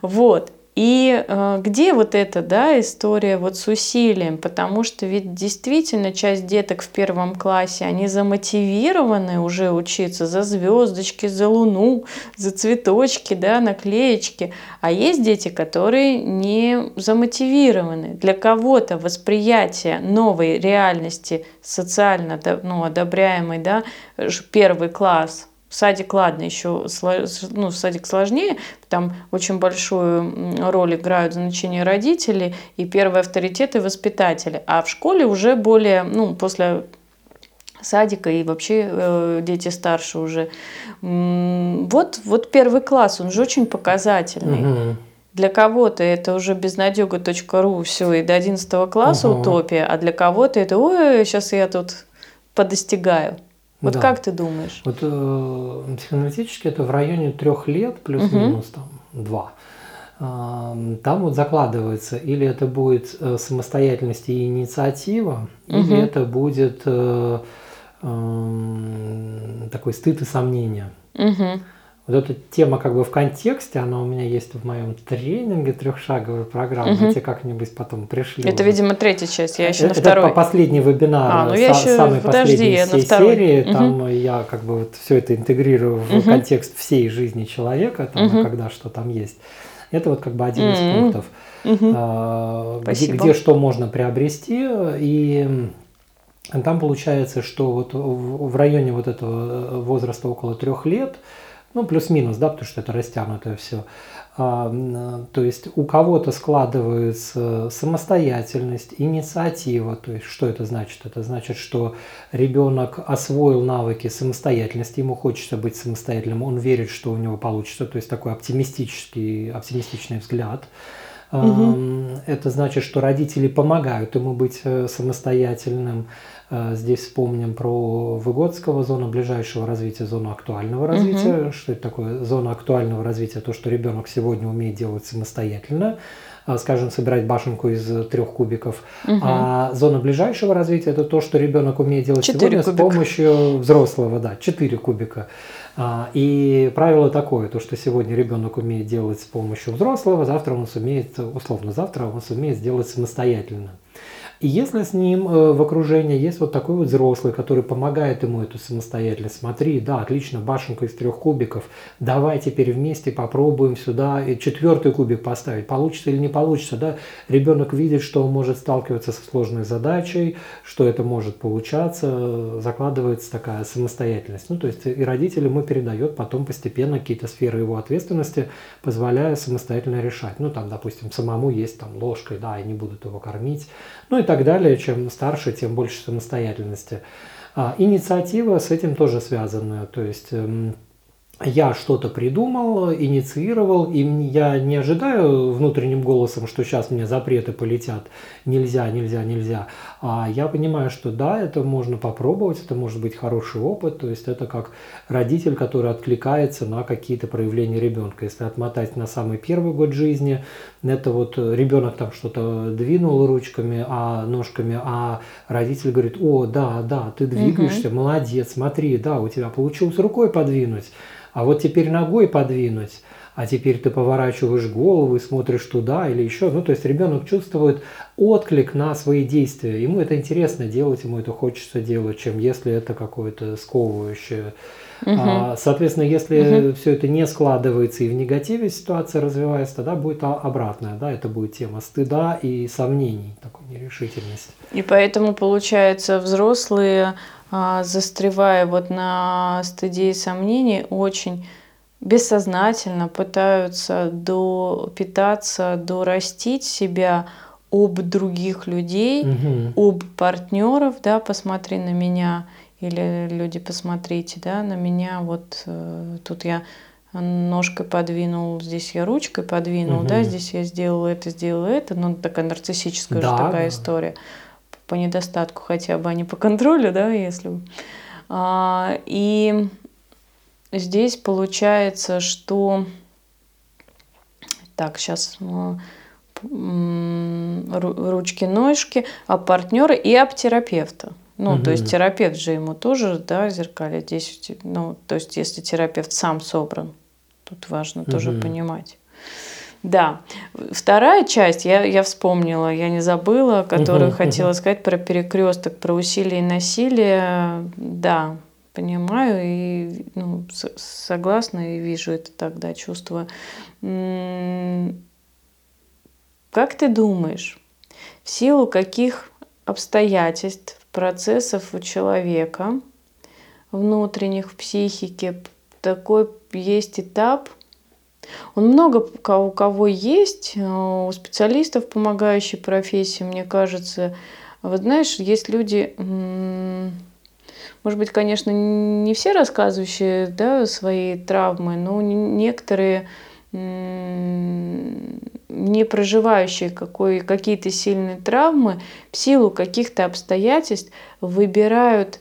Вот. И э, где вот эта да, история вот с усилием? Потому что ведь действительно часть деток в первом классе, они замотивированы уже учиться за звездочки, за луну, за цветочки, да, наклеечки. А есть дети, которые не замотивированы. Для кого-то восприятие новой реальности социально ну, одобряемой, да, первый класс – Садик, ладно, еще ну, садик сложнее, там очень большую роль играют значения родители и первые авторитеты воспитатели. А в школе уже более, ну, после садика и вообще э, дети старше уже. Вот, вот первый класс, он же очень показательный. Угу. Для кого-то это уже безнадега.ру, все, и до 11 класса угу. утопия, а для кого-то это, ой, сейчас я тут подостигаю. Вот да. как ты думаешь?
Вот э, психоаналитически это в районе трех лет плюс-минус угу. там два. Э, там вот закладывается, или это будет э, самостоятельность и инициатива, угу. или это будет э, э, такой стыд и сомнение. Угу вот эта тема как бы в контексте, она у меня есть в моем тренинге трехшаговой программы. Угу. Тебе как-нибудь потом пришлю.
Это, видимо, третья часть, я еще это, на второй.
Это последний вебинар, а, ну я еще... самый Подожди, последний я всей на второй. серии. Угу. Там я как бы вот все это интегрирую в угу. контекст всей жизни человека, там, угу. когда что там есть. Это вот как бы один из пунктов, угу. а, где, где что можно приобрести. И там получается, что вот в районе вот этого возраста около трех лет – ну, плюс-минус, да, потому что это растянутое все. А, то есть у кого-то складывается самостоятельность, инициатива. То есть что это значит? Это значит, что ребенок освоил навыки самостоятельности, ему хочется быть самостоятельным, он верит, что у него получится. То есть такой оптимистический, оптимистичный взгляд. Угу. Это значит, что родители помогают ему быть э, самостоятельным. Э, здесь вспомним про Выгодского зону ближайшего развития, зону актуального развития. Угу. Что это такое? Зона актуального развития, то, что ребенок сегодня умеет делать самостоятельно э, скажем, собирать башенку из трех кубиков. Угу. А зона ближайшего развития это то, что ребенок умеет делать сегодня кубика. с помощью взрослого, да, 4 кубика. А, и правило такое, то, что сегодня ребенок умеет делать с помощью взрослого, завтра он сумеет, условно завтра он сумеет сделать самостоятельно. И если с ним э, в окружении есть вот такой вот взрослый, который помогает ему эту самостоятельность, смотри, да, отлично, башенка из трех кубиков, давай теперь вместе попробуем сюда четвертый кубик поставить, получится или не получится, да, ребенок видит, что он может сталкиваться со сложной задачей, что это может получаться, закладывается такая самостоятельность. Ну, то есть и родителям ему передает потом постепенно какие-то сферы его ответственности, позволяя самостоятельно решать. Ну, там, допустим, самому есть там ложкой, да, и не будут его кормить, ну и так далее. Чем старше, тем больше самостоятельности. А, инициатива с этим тоже связана. То есть эм, я что-то придумал, инициировал, и я не ожидаю внутренним голосом, что сейчас мне запреты полетят, нельзя, нельзя, нельзя. А я понимаю, что да, это можно попробовать, это может быть хороший опыт, то есть это как родитель, который откликается на какие-то проявления ребенка. Если отмотать на самый первый год жизни, это вот ребенок там что-то двинул ручками, а ножками, а родитель говорит, о, да, да, ты двигаешься, угу. молодец, смотри, да, у тебя получилось рукой подвинуть а вот теперь ногой подвинуть, а теперь ты поворачиваешь голову и смотришь туда или еще. Ну, то есть ребенок чувствует отклик на свои действия. Ему это интересно делать, ему это хочется делать, чем если это какое-то сковывающее. Угу. А, соответственно, если угу. все это не складывается и в негативе ситуация развивается, тогда будет обратная, да, это будет тема стыда и сомнений, такой нерешительности.
И поэтому, получается, взрослые а, застревая вот на стадии сомнений, очень бессознательно пытаются до питаться, дорастить себя об других людей, угу. об партнеров, да, посмотри на меня, или люди, посмотрите, да, на меня, вот э, тут я ножкой подвинул, здесь я ручкой подвинул, угу. да, здесь я сделал это, сделал это, ну, такая нарциссическая да, уже такая да. история по недостатку хотя бы, а не по контролю, да, если... А, и здесь получается, что... Так, сейчас ручки-ножки, а партнера и об терапевта. Ну, угу. то есть терапевт же ему тоже, да, зеркалит здесь, ну, то есть если терапевт сам собран, тут важно угу. тоже понимать. Да. Вторая часть, я, я вспомнила, я не забыла, которую угу, хотела угу. сказать про перекресток, про усилие и насилие. Да, понимаю и ну, согласна и вижу это тогда, чувствую. Как ты думаешь, в силу каких обстоятельств, процессов у человека внутренних в психике такой есть этап, он много у кого есть, э, у специалистов, помогающей профессии, мне кажется. Вот знаешь, есть люди, может быть, конечно, не все рассказывающие да, свои травмы, но некоторые не проживающие какой, какие-то сильные травмы в силу каких-то обстоятельств выбирают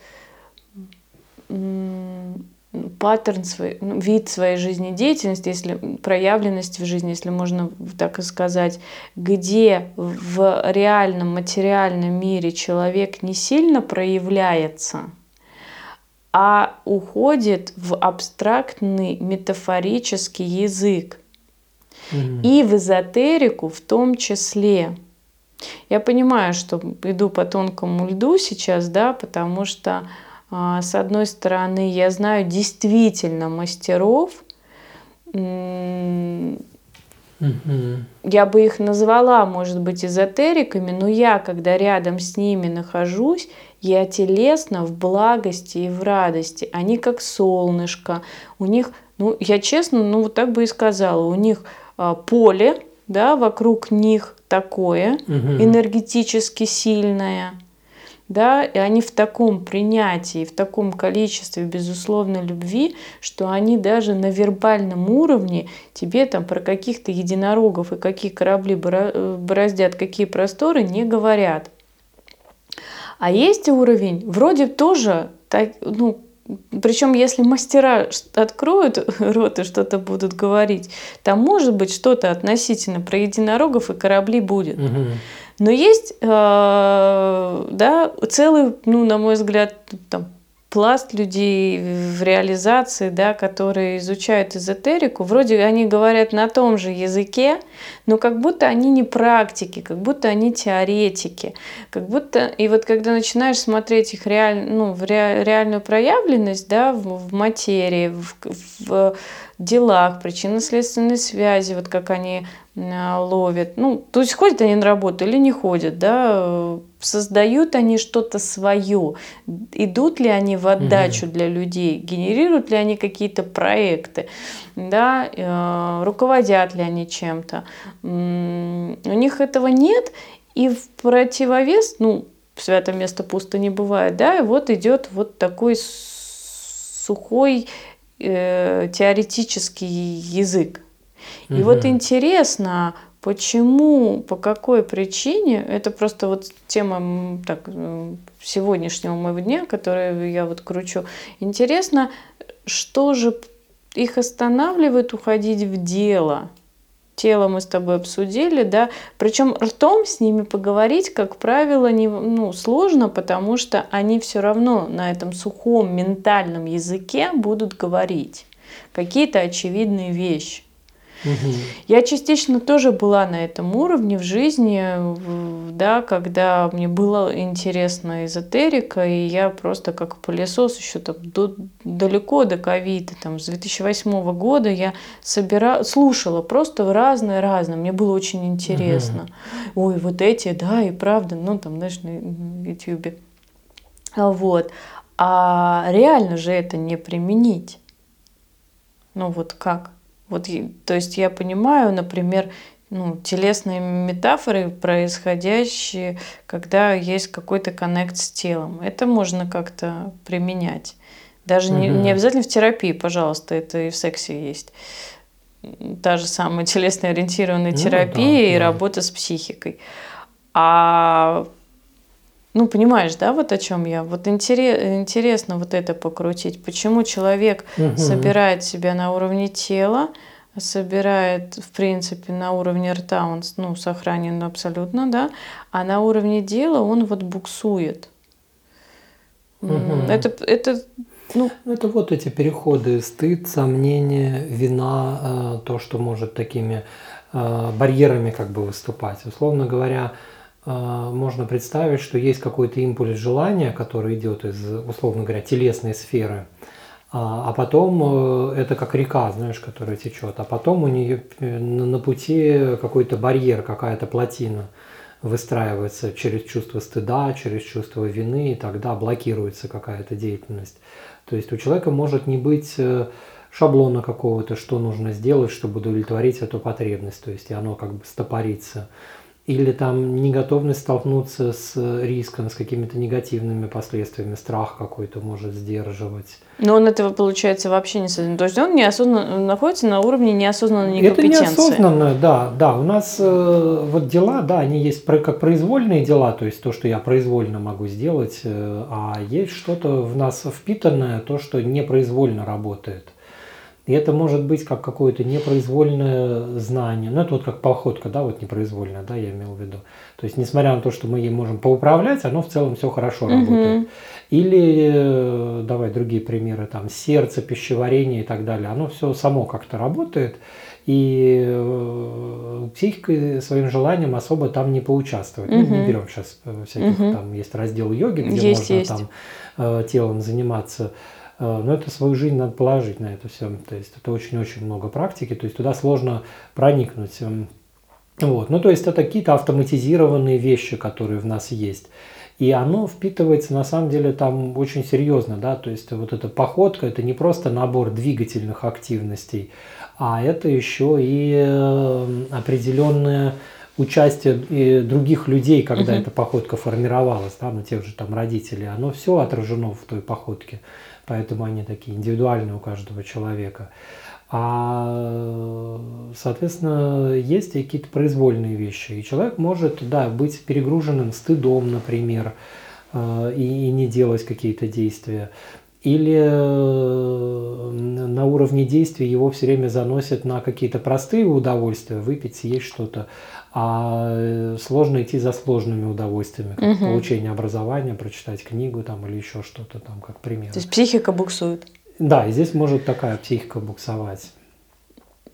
паттерн, свой, ну, вид своей жизнедеятельности, если проявленность в жизни, если можно так и сказать, где в реальном материальном мире человек не сильно проявляется, а уходит в абстрактный метафорический язык. И в эзотерику в том числе. Я понимаю, что иду по тонкому льду сейчас, да, потому что а, с одной стороны, я знаю действительно мастеров, я бы их назвала, может быть, эзотериками, но я, когда рядом с ними нахожусь, я телесно в благости и в радости. Они как солнышко. У них, ну, я честно, ну, вот так бы и сказала, у них а, поле, да, вокруг них такое, угу. энергетически сильное – да, и они в таком принятии, в таком количестве безусловной любви, что они даже на вербальном уровне тебе там про каких-то единорогов и какие корабли бороздят, какие просторы не говорят. А есть уровень, вроде тоже, так, ну, причем, если мастера откроют рот и что-то будут говорить, там может быть что-то относительно про единорогов и корабли будет. Угу. Но есть э, да, целый, ну, на мой взгляд, там, пласт людей в реализации, да, которые изучают эзотерику, вроде они говорят на том же языке, но как будто они не практики, как будто они теоретики, как будто и вот когда начинаешь смотреть их реаль, ну, в ре, реальную проявленность, да, в, в материи, в, в делах, причинно-следственной связи, вот как они ловят. Ну, то есть ходят они на работу или не ходят, да, создают они что-то свое, идут ли они в отдачу угу. для людей, генерируют ли они какие-то проекты, да, э, руководят ли они чем-то. У них этого нет, и в противовес, ну, святое место пусто не бывает, да, и вот идет вот такой сухой э, теоретический язык. И угу. вот интересно, почему, по какой причине, это просто вот тема так, э, сегодняшнего моего дня, которую я вот кручу. Интересно, что же их останавливает уходить в дело? Тело мы с тобой обсудили, да. Причем ртом с ними поговорить, как правило, не, ну, сложно, потому что они все равно на этом сухом ментальном языке будут говорить какие-то очевидные вещи. Я частично тоже была на этом уровне в жизни, да, когда мне было интересно эзотерика, и я просто как пылесос еще там до, далеко до ковида, там с 2008 года я собира... слушала просто разное-разное, мне было очень интересно. Угу. Ой, вот эти, да, и правда, ну там, знаешь, на ютюбе. Вот. А реально же это не применить. Ну вот как? Вот, то есть я понимаю, например, ну, телесные метафоры, происходящие, когда есть какой-то коннект с телом. Это можно как-то применять. Даже угу. не, не обязательно в терапии, пожалуйста, это и в сексе есть. Та же самая телесно ориентированная ну, терапия да, и да. работа с психикой. А ну, понимаешь, да, вот о чем я? Вот интерес, интересно вот это покрутить. Почему человек угу. собирает себя на уровне тела, собирает, в принципе, на уровне рта, он ну, сохранен абсолютно, да, а на уровне дела он вот буксует. Угу. Это, это
ну, это вот эти переходы, стыд, сомнение, вина, э, то, что может такими барьерами как бы выступать. Условно говоря, можно представить, что есть какой-то импульс желания, который идет из, условно говоря, телесной сферы, а, а потом это как река, знаешь, которая течет, а потом у нее на пути какой-то барьер, какая-то плотина выстраивается через чувство стыда, через чувство вины, и тогда блокируется какая-то деятельность. То есть у человека может не быть э, шаблона какого-то, что нужно сделать, чтобы удовлетворить эту потребность, то есть и оно как бы стопорится или там неготовность столкнуться с риском, с какими-то негативными последствиями, страх какой-то может сдерживать.
Но он этого, получается, вообще не сознан. То есть он неосознанно находится на уровне неосознанной некомпетенции.
Это неосознанно, да, да. У нас э, вот дела, да, они есть как произвольные дела, то есть то, что я произвольно могу сделать, э, а есть что-то в нас впитанное, то, что непроизвольно работает. И это может быть как какое-то непроизвольное знание. Ну, это вот как походка, да, вот непроизвольная, да, я имел в виду. То есть, несмотря на то, что мы ей можем поуправлять, оно в целом все хорошо работает. Угу. Или, э, давай другие примеры, там, сердце, пищеварение и так далее. Оно все само как-то работает. И э, психикой своим желанием особо там не поучаствовать. Угу. Ну, не берем сейчас э, всяких, угу. там есть раздел йоги, где есть, можно есть. там телом заниматься. Э, но это свою жизнь надо положить на это все. То есть это очень-очень много практики, то есть туда сложно проникнуть. Эм, вот. Ну, то есть это какие-то автоматизированные вещи, которые в нас есть. И оно впитывается на самом деле там очень серьезно, да, то есть вот эта походка, это не просто набор двигательных активностей, а это еще и эм, определенное участие других людей, когда угу. эта походка формировалась, да, на тех же там родителей, оно все отражено в той походке поэтому они такие индивидуальные у каждого человека. А, соответственно, есть какие-то произвольные вещи. И человек может, да, быть перегруженным стыдом, например, э, и, и не делать какие-то действия. Или э, на уровне действий его все время заносят на какие-то простые удовольствия, выпить, съесть что-то а э, сложно идти за сложными удовольствиями, как угу. получение образования, прочитать книгу там или еще что-то там, как пример.
То есть психика буксует.
Да, и здесь может такая психика буксовать.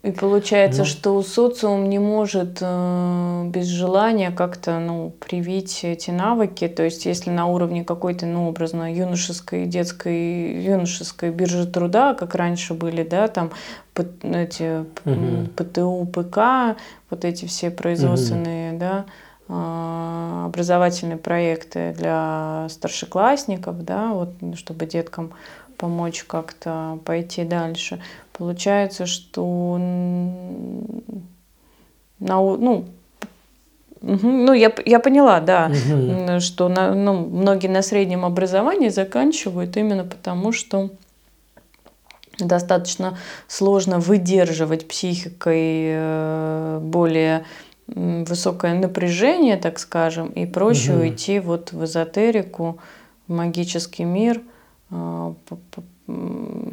И получается, ну, что социум не может э, без желания как-то ну, привить эти навыки. То есть, если на уровне какой-то, ну, образно, юношеской, детской, юношеской биржи труда, как раньше были, да, там эти угу. ПТУ, ПК, вот эти все производственные, угу. да, э, образовательные проекты для старшеклассников, да, вот, чтобы деткам помочь как-то пойти дальше. Получается, что на, ну, ну, я, я поняла, да, угу. что на, ну, многие на среднем образовании заканчивают именно потому, что достаточно сложно выдерживать психикой э, более высокое напряжение, так скажем, и проще угу. уйти вот в эзотерику, в магический мир,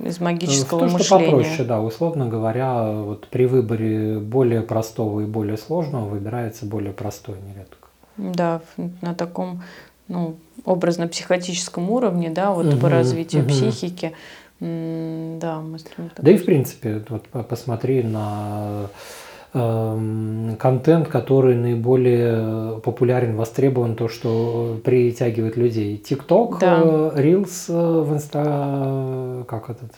из магического в то, мышления.
Что попроще, да, условно говоря, вот при выборе более простого и более сложного выбирается более простой нередко.
Да, на таком ну, образно-психотическом уровне, да, вот угу, по развитию угу. психики. Да, мы
Да и в принципе, вот посмотри на контент, который наиболее популярен, востребован, то, что притягивает людей. TikTok, да. Э, Reels э, в Инста... Как этот?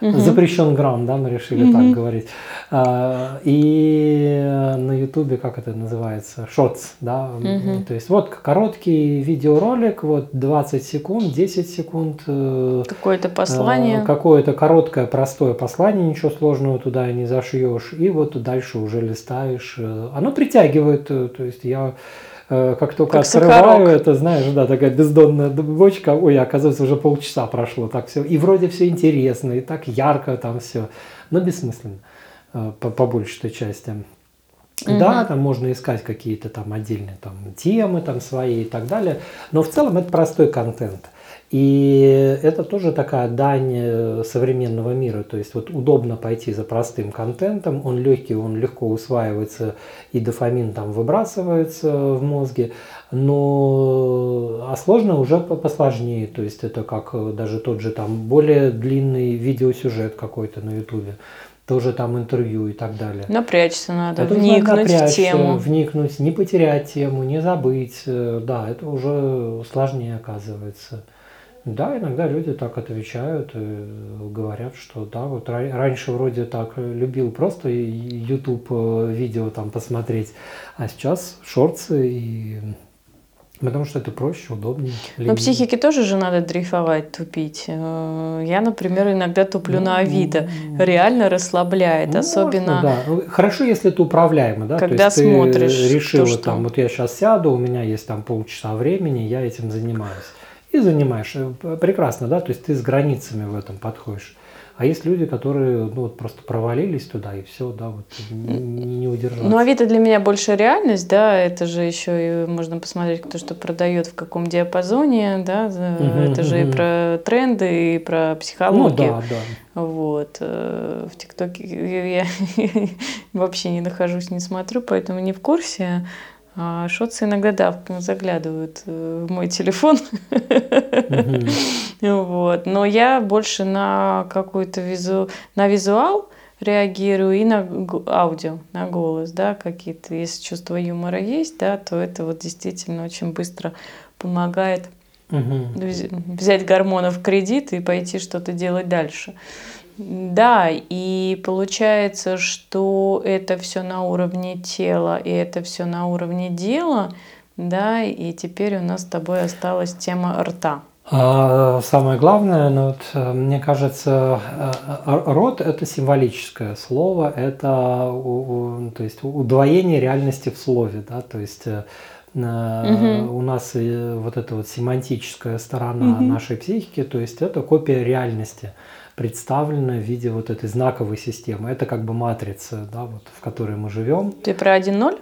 Угу. Запрещен грам, да, мы решили угу. так говорить. А, и на Ютубе, как это называется, шотс, да, угу. то есть вот короткий видеоролик, вот 20 секунд, 10 секунд. Э,
Какое-то послание.
Какое-то короткое, простое послание, ничего сложного туда не зашьешь, и вот дальше уже листаешь. Э, оно притягивает, э, то есть я как только как открываю сахарок. это, знаешь, да, такая бездонная бочка, ой, оказывается, уже полчаса прошло, так все, и вроде все интересно, и так ярко там все, но бессмысленно э, по, по большей части. Угу. Да, там можно искать какие-то там отдельные там темы там свои и так далее, но в целом это простой контент. И это тоже такая дань э, современного мира. То есть вот удобно пойти за простым контентом, он легкий, он легко усваивается, и дофамин там выбрасывается в мозге. Но а сложно уже посложнее. То есть это как э, даже тот же там более длинный видеосюжет какой-то на ютубе. тоже там интервью и так далее.
Напрячься надо, это вникнуть напрячься, в тему.
Вникнуть, не потерять тему, не забыть. Э, да, это уже сложнее оказывается. Да, иногда люди так отвечают и говорят, что да, вот раньше вроде так любил просто YouTube э, видео там посмотреть, а сейчас шорты и Потому что это проще, удобнее.
Но психике тоже же надо дрейфовать, тупить. Э, я, например, иногда туплю ну, на Авито. Реально расслабляет, можно, особенно...
Да. Ну, хорошо, если это управляемо, да?
Когда То есть смотришь.
Ты решила то, что... там, вот я сейчас сяду, у меня есть там полчаса времени, я этим занимаюсь. И занимаешь. Э, прекрасно, да? То есть ты с границами в этом подходишь. А есть люди, которые ну, вот просто провалились туда и все, да, вот не, не удержаться.
Ну, Авито для меня больше реальность, да, это же еще и можно посмотреть, кто что продает, в каком диапазоне, да, угу, это же угу. и про тренды, и про психологию. Ну, да, да. Вот. Э, в ТикТоке я вообще не нахожусь, не смотрю, поэтому не в курсе. А шотсы иногда, да, заглядывают э, в мой телефон. вот. Но я больше на какую-то визу... на визуал реагирую и на аудио, на голос, да, какие-то. Если чувство юмора есть, да, то это вот действительно очень быстро помогает взять гормонов в кредит и пойти что-то делать дальше. Да, и получается, что это все на уровне тела, и это все на уровне дела, да, и теперь у нас с тобой осталась тема рта.
А, самое главное, ну, вот, э, мне кажется, э, э, рот – это символическое слово, это то есть, удвоение реальности в слове, да, то есть угу. у нас вот эта вот семантическая сторона угу. нашей психики, то есть это копия реальности представлена в виде вот этой знаковой системы. Это как бы матрица, да, вот, в которой мы живем.
Ты про 1.0?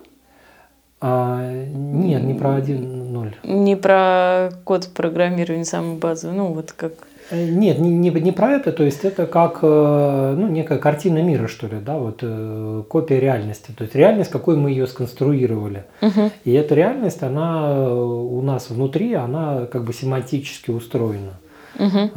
А, нет, не про 1.0.
Не про код программирования самой базовый, ну вот как...
Э, нет, не, не, не про это, то есть это как э, ну, некая картина мира, что ли, да, вот э, копия реальности. То есть реальность, какой мы ее сконструировали. Угу. И эта реальность, она у нас внутри, она как бы семантически устроена. Угу.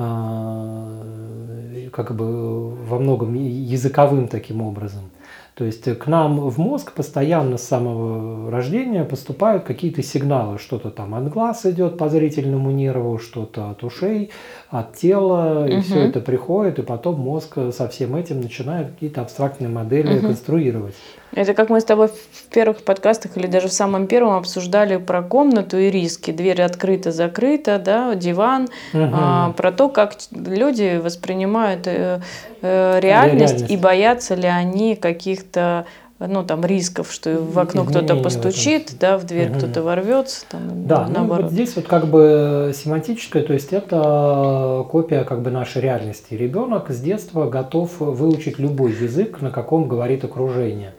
Как бы во многом языковым таким образом. То есть к нам в мозг постоянно с самого рождения поступают какие-то сигналы. Что-то там от глаз идет по зрительному нерву, что-то от ушей, от тела. И угу. все это приходит, и потом мозг со всем этим начинает какие-то абстрактные модели угу. конструировать.
Это как мы с тобой в первых подкастах или даже в самом первом обсуждали про комнату и риски. Дверь открыта, закрыта, да, диван. Угу. А, про то, как люди воспринимают э, э, реальность, реальность и боятся ли они каких-то ну, там, рисков, что в окно кто-то постучит, да, в дверь угу. кто-то ворвется, там,
да, наоборот. Ну, вот здесь вот как бы семантическое, то есть это копия как бы нашей реальности. Ребенок с детства готов выучить любой язык, на каком говорит окружение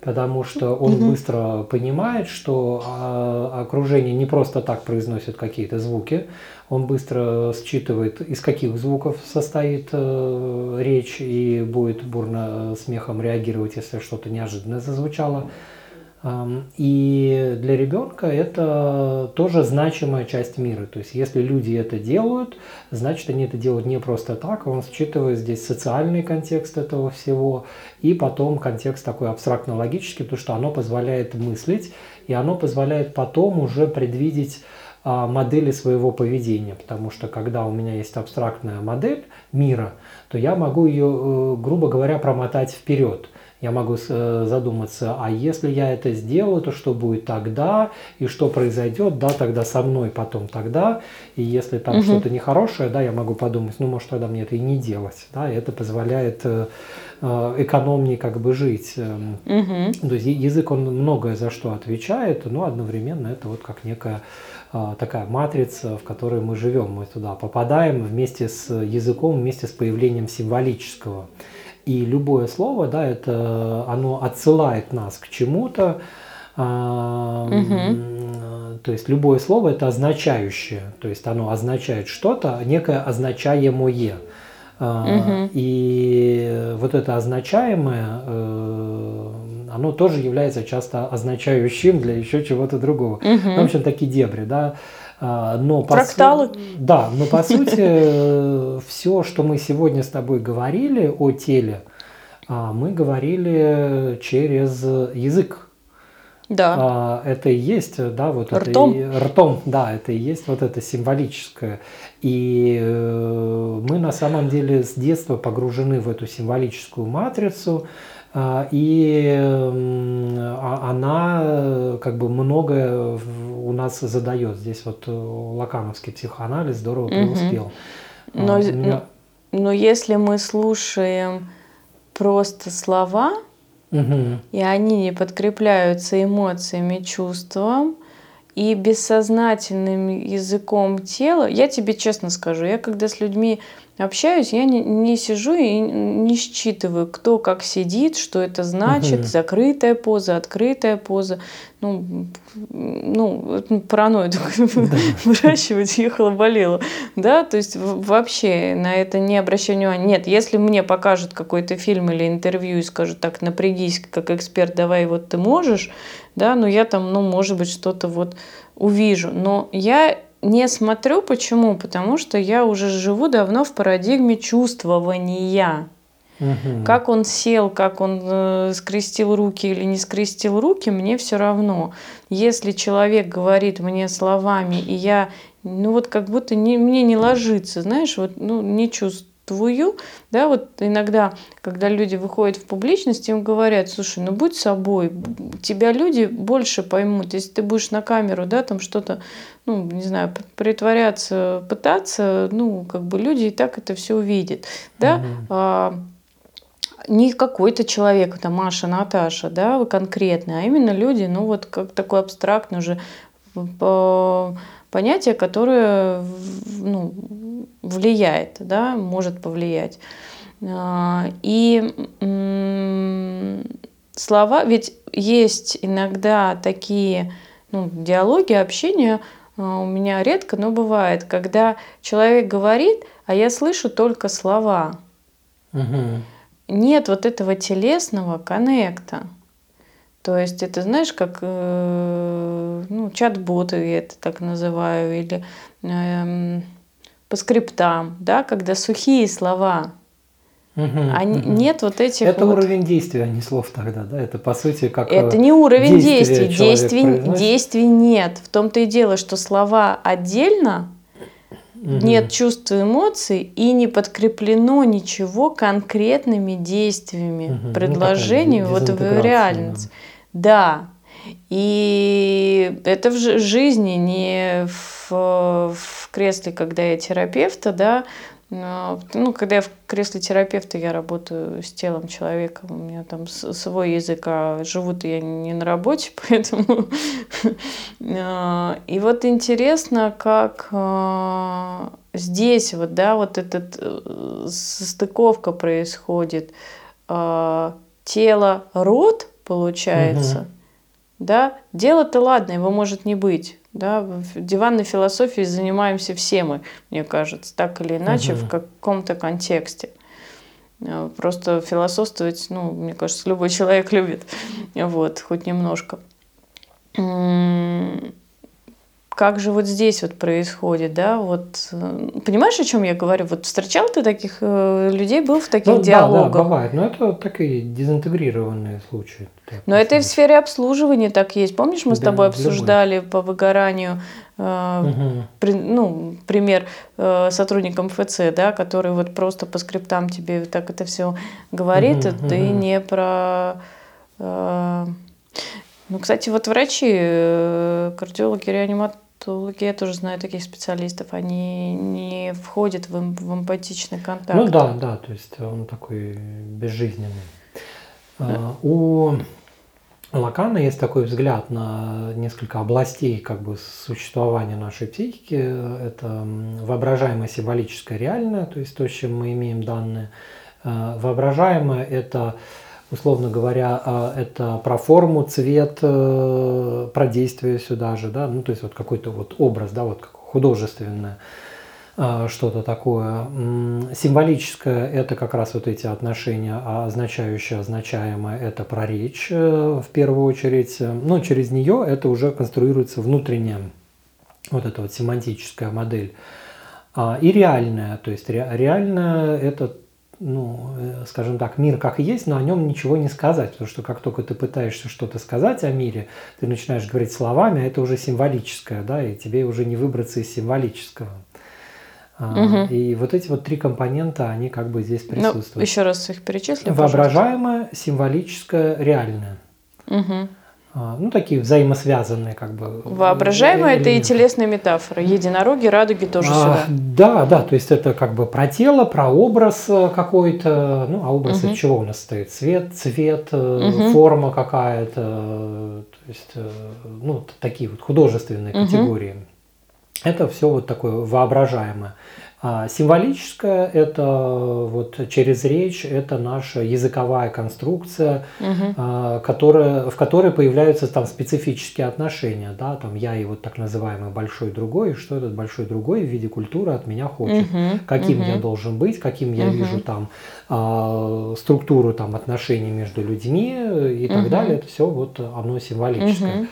потому что он угу. быстро понимает, что а, окружение не просто так произносит какие-то звуки, он быстро считывает, из каких звуков состоит э, речь и будет бурно смехом реагировать, если что-то неожиданное зазвучало. И для ребенка это тоже значимая часть мира. То есть если люди это делают, значит они это делают не просто так, он считывает здесь социальный контекст этого всего и потом контекст такой абстрактно-логический, потому что оно позволяет мыслить и оно позволяет потом уже предвидеть а, модели своего поведения, потому что когда у меня есть абстрактная модель мира, то я могу ее, э, грубо говоря, промотать вперед я могу э, задуматься, а если я это сделаю, то что будет тогда, и что произойдет, да, тогда со мной потом тогда, и если там угу. что-то нехорошее, да, я могу подумать, ну, может, тогда мне это и не делать, да, и это позволяет э, э, экономнее как бы жить. Угу. То есть язык, он многое за что отвечает, но одновременно это вот как некая такая матрица, в которой мы живем, мы туда попадаем вместе с языком, вместе с появлением символического. И любое слово, да, это оно отсылает нас к чему-то. угу. То есть любое слово это означающее, то есть оно означает что-то, некое означаемое. Угу. И вот это означаемое, э, оно тоже является часто означающим для еще чего-то другого. Угу. в общем, такие дебри, да.
А, но Фракталы. По
да, но по сути все, что мы сегодня с тобой говорили о теле, а мы говорили через язык.
Да.
А, это и есть, да, вот
ртом.
это ртом, да, это и есть вот это символическое. И э, мы на самом деле с детства погружены в эту символическую матрицу, и а, она как бы многое у нас задает. Здесь вот э, лакановский психоанализ здорово преуспел.
Но, а, меня... но если мы слушаем просто слова, угу. и они не подкрепляются эмоциями, чувством, и бессознательным языком тела, я тебе честно скажу, я когда с людьми общаюсь, я не, не сижу и не считываю, кто как сидит, что это значит, угу. закрытая поза, открытая поза. Ну, ну паранойю да. выращивать ехала, болела. Да, то есть вообще на это не обращаю внимания. Нет, если мне покажут какой-то фильм или интервью и скажут, так, напрягись, как эксперт, давай, вот ты можешь, да, ну я там, ну, может быть, что-то вот увижу. Но я не смотрю. Почему? Потому что я уже живу давно в парадигме чувствования. Угу. Как он сел, как он э, скрестил руки или не скрестил руки, мне все равно. Если человек говорит мне словами, и я, ну вот как будто не, мне не ложится, знаешь, вот ну, не чувствую твою, да, вот иногда, когда люди выходят в публичность, им говорят, слушай, ну будь собой, тебя люди больше поймут, если ты будешь на камеру, да, там что-то, ну, не знаю, притворяться, пытаться, ну, как бы люди и так это все увидят, да, угу. а, не какой-то человек, там Маша, Наташа, да, конкретный, а именно люди, ну, вот как такой абстрактный уже понятие, которое ну, влияет, да, может повлиять. А, и слова, ведь есть иногда такие ну, диалоги, общения, а, у меня редко, но бывает, когда человек говорит, а я слышу только слова. Угу. Нет вот этого телесного коннекта. То есть это, знаешь, как э, ну, чат-боты, я это так называю, или э, по скриптам, да, когда сухие слова. Угу, угу. Нет вот этих.
Это
вот...
уровень действия, а не слов тогда, да? Это по сути как.
Это не уровень действий. Действий, действий нет. В том-то и дело, что слова отдельно, угу. нет чувств и эмоций и не подкреплено ничего конкретными действиями, угу. предложениями ну, вот в реальность. Да. И это в жизни, не в, в кресле, когда я терапевта, да, ну, когда я в кресле терапевта, я работаю с телом человека, у меня там свой язык, а живу-то я не на работе, поэтому... А, и вот интересно, как а, здесь вот, да, вот эта э, состыковка происходит. А, тело, рот, получается. Угу. Да, дело-то ладно, его может не быть. Да, в диванной философией занимаемся все мы, мне кажется, так или иначе, угу. в каком-то контексте. Э, просто философствовать, ну, мне кажется, любой человек любит, вот, хоть немножко как же вот здесь вот происходит, да, вот, э, понимаешь, о чем я говорю? Вот встречал ты таких э, людей, был в таких ну, диалогах?
Да, да, бывает, но это такие дезинтегрированные случаи.
Но это и в сфере обслуживания так есть. Помнишь, мы да, с тобой обсуждали любой. по выгоранию, э, угу. при, ну, пример э, сотрудника МФЦ, да, который вот просто по скриптам тебе так это все говорит, угу, ты угу. не про... Э, ну, кстати, вот врачи, э, кардиологи, реаниматоры, Стоматологи, я тоже знаю таких специалистов, они не входят в, в эмпатичный контакт.
Ну да, да, то есть он такой безжизненный. Да. А, у Лакана есть такой взгляд на несколько областей как бы существования нашей психики. Это воображаемое, символическое, реальное, то есть то, с чем мы имеем данные. А, воображаемое – это условно говоря, а, это про форму, цвет, э, про действие сюда же, да, ну, то есть вот какой-то вот образ, да, вот художественное а, что-то такое. Символическое – это как раз вот эти отношения, а означающее, означаемое – это про речь э, в первую очередь. Но через нее это уже конструируется внутренняя вот эта вот семантическая модель. И реальная, то есть реальная – это ну, э, скажем так, мир как есть, но о нем ничего не сказать, потому что как только ты пытаешься что-то сказать о мире, ты начинаешь говорить словами, а это уже символическое, да, и тебе уже не выбраться из символического. Угу. И вот эти вот три компонента, они как бы здесь ну, присутствуют. Ну,
еще раз их перечислим.
Воображаемое, символическое, реальное. Угу. Ну, такие взаимосвязанные как бы.
Воображаемое – это и телесная метафора. Единороги, радуги тоже а, сюда.
Да, да, то есть это как бы про тело, про образ э, какой-то. Ну, а образ угу. из чего у нас стоит? Цвет, цвет, угу. форма какая-то. То есть, ну, такие вот художественные угу. категории. Это все вот такое воображаемое. А символическое – это вот через речь, это наша языковая конструкция, угу. которая, в которой появляются там специфические отношения, да, там я и вот так называемый большой другой, что этот большой другой в виде культуры от меня хочет, угу. каким угу. я должен быть, каким я угу. вижу там а, структуру там отношений между людьми и так угу. далее, это все вот оно символическое. Угу.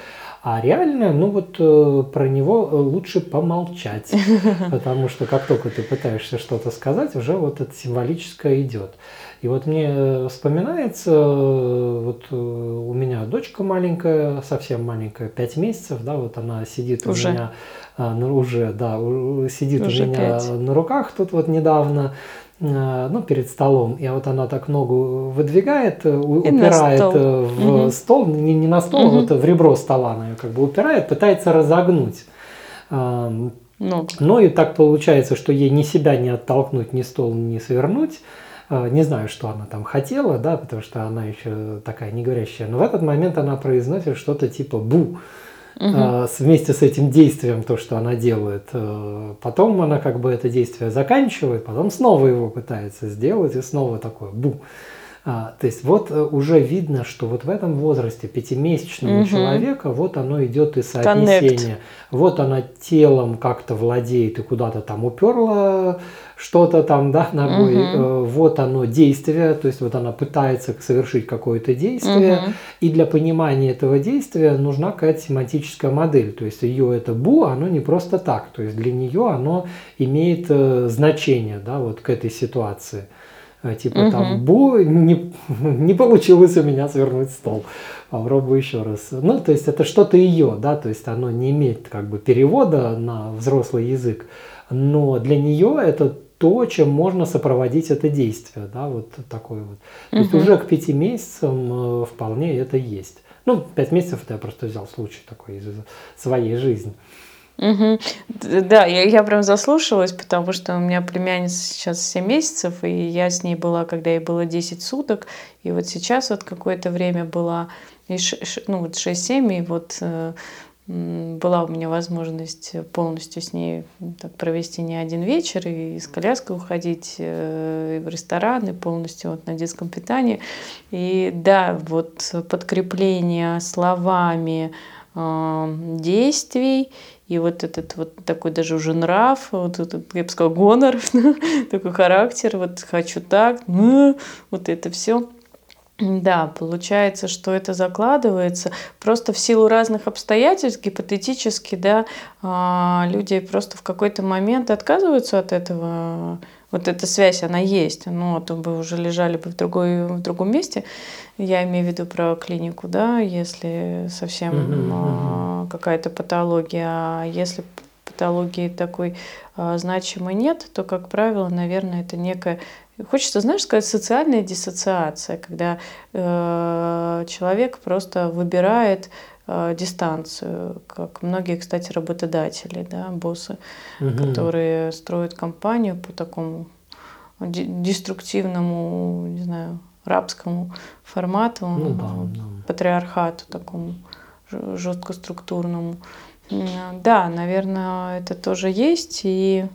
А реально, ну вот э, про него э, лучше помолчать, потому что как только ты пытаешься что-то сказать, уже вот это символическое идет. И вот мне вспоминается, вот э, у меня дочка маленькая, совсем маленькая, 5 месяцев, да, вот она сидит уже. у меня, ну, уже, да, сидит уже у меня 5. на руках тут вот недавно, Э, ну, перед столом, и вот она так ногу выдвигает, э, и упирает стол. Э, в угу. стол, не, не на стол, угу. а вот в ребро стола она ее как бы упирает, пытается разогнуть. Ногу. Ну и так получается, что ей ни себя не оттолкнуть, ни стол не свернуть. Не знаю, что она там хотела, да, потому что она еще такая не говорящая. Но в этот момент она произносит что-то типа «бу» угу. вместе с этим действием, то, что она делает. Э, потом она как бы это действие заканчивает, потом снова его пытается сделать, и снова такое бу. А, то есть вот э, уже видно, что вот в этом возрасте пятимесячного угу. человека вот оно идет и соотнесение. Connect. Вот она телом как-то владеет и куда-то там уперла что-то там, да, ногой. Угу. Вот оно действие, то есть вот она пытается совершить какое-то действие. Угу. И для понимания этого действия нужна какая-то семантическая модель. То есть ее это бу, оно не просто так. То есть для нее оно имеет э, значение, да, вот к этой ситуации. А, типа угу. там, бу, не, не получилось у меня свернуть стол. Попробую еще раз. Ну, то есть это что-то ее, да, то есть оно не имеет как бы перевода на взрослый язык, но для нее это то, чем можно сопроводить это действие, да, вот такое вот. То угу. есть уже к пяти месяцам э, вполне это есть. Ну, пять месяцев это я просто взял случай такой из своей жизни.
Угу. Да, я, я прям заслушалась, потому что у меня племянница сейчас 7 месяцев, и я с ней была, когда ей было 10 суток, и вот сейчас вот какое-то время была, и ш, ну вот 6-7, и вот э, была у меня возможность полностью с ней так, провести не один вечер, и с коляской уходить э, и в рестораны, полностью вот на детском питании. И да, вот подкрепление словами э, действий, и вот этот вот такой даже уже нрав, вот этот, я бы сказала, гонор, такой характер, вот хочу так, ну, вот это все. Да, получается, что это закладывается просто в силу разных обстоятельств, гипотетически, да, а, люди просто в какой-то момент отказываются от этого. Вот эта связь, она есть, а то бы уже лежали бы в, другой, в другом месте. Я имею в виду про клинику, да, если совсем mm-hmm. какая-то патология, а если патологии такой а, значимой нет, то, как правило, наверное, это некая Хочется, знаешь, сказать социальная диссоциация, когда э, человек просто выбирает дистанцию, как многие, кстати, работодатели, да, боссы, угу. которые строят компанию по такому деструктивному, не знаю, рабскому формату, ну, да, да. патриархату такому жестко структурному. Да, наверное, это тоже есть и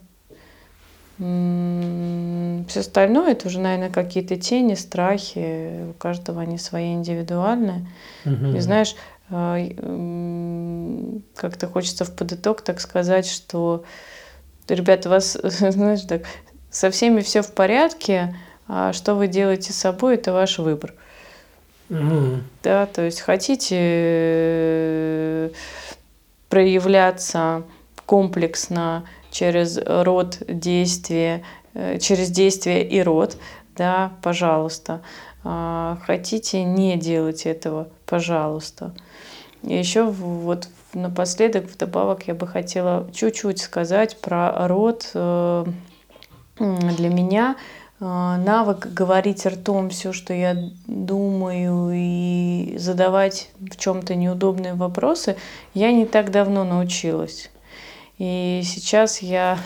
все остальное это уже, наверное, какие-то тени, страхи. У каждого они свои индивидуальные. Угу. И знаешь, как-то хочется в подыток так сказать, что ребята, у вас, знаешь, так, со всеми все в порядке, а что вы делаете с собой, это ваш выбор. Угу. Да, то есть хотите э, проявляться комплексно, через род действия, э, через действие и род, да, пожалуйста. А, хотите, не делать этого, пожалуйста. И еще вот напоследок, вдобавок, я бы хотела чуть-чуть сказать про род. Э, для меня э, навык говорить ртом все, что я думаю, и задавать в чем-то неудобные вопросы, я не так давно научилась. И сейчас я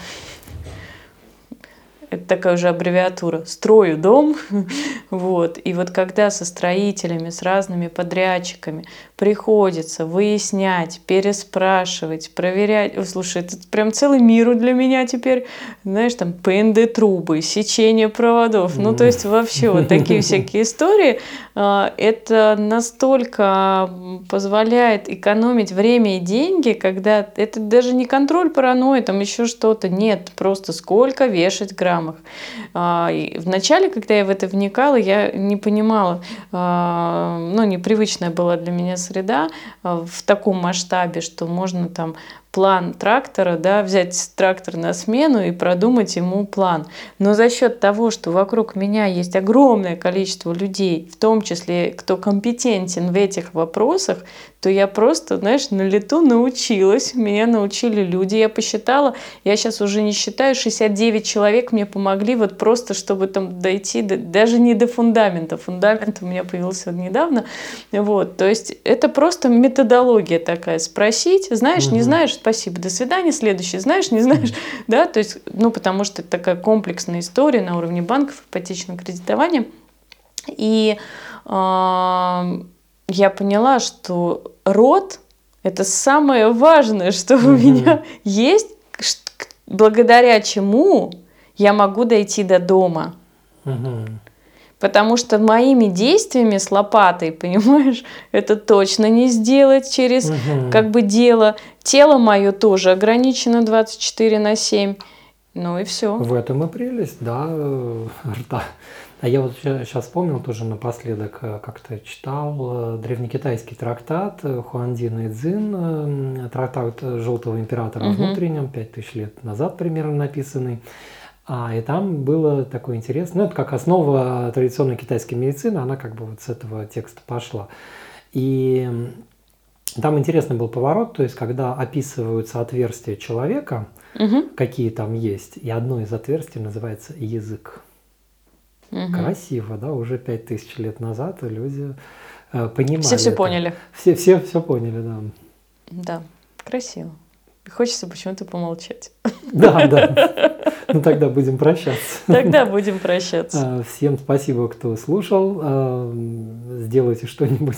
это такая уже аббревиатура, строю дом, вот, и вот когда со строителями, с разными подрядчиками приходится выяснять, переспрашивать, проверять, О, слушай, это прям целый мир для меня теперь, знаешь, там ПНД-трубы, сечение проводов, ну, то есть вообще вот такие всякие истории, а, это настолько позволяет экономить время и деньги, когда это даже не контроль паранойи, там еще что-то, нет, просто сколько вешать грамм, программах. А, вначале, когда я в это вникала, я не понимала, а, ну, непривычная была для меня среда а, в таком масштабе, что можно там план трактора, да, взять трактор на смену и продумать ему план. Но за счет того, что вокруг меня есть огромное количество людей, в том числе, кто компетентен в этих вопросах, то я просто, знаешь, на лету научилась, меня научили люди, я посчитала, я сейчас уже не считаю, 69 человек мне помогли вот просто, чтобы там дойти, до, даже не до фундамента, фундамент у меня появился недавно, вот, то есть это просто методология такая, спросить, знаешь, угу. не знаешь, спасибо, до свидания, следующий, знаешь, не знаешь, угу. да, то есть, ну, потому что это такая комплексная история на уровне банков, ипотечного кредитования, и э, я поняла, что род – это самое важное, что угу. у меня есть, благодаря чему я могу дойти до дома. Угу. Потому что моими действиями с лопатой, понимаешь, это точно не сделать через угу. как бы дело. Тело мое тоже ограничено 24 на 7. Ну и все.
В этом и прелесть, да, рта. А я вот сейчас вспомнил тоже напоследок, э, как-то читал э, древнекитайский трактат э, Хуандина и Цзин, трактат Желтого императора угу. внутреннем, 5000 лет назад примерно написанный. А, и там было такое интересное, ну, это как основа традиционной китайской медицины, она как бы вот с этого текста пошла. И там интересный был поворот, то есть когда описываются отверстия человека, угу. какие там есть, и одно из отверстий называется язык. Угу. Красиво, да, уже пять тысяч лет назад люди э, понимали.
Все все поняли.
Все, все все поняли, да.
Да, красиво. Хочется почему-то помолчать.
Да, да. Ну тогда будем прощаться.
Тогда будем прощаться.
Э, всем спасибо, кто слушал. Э, сделайте что-нибудь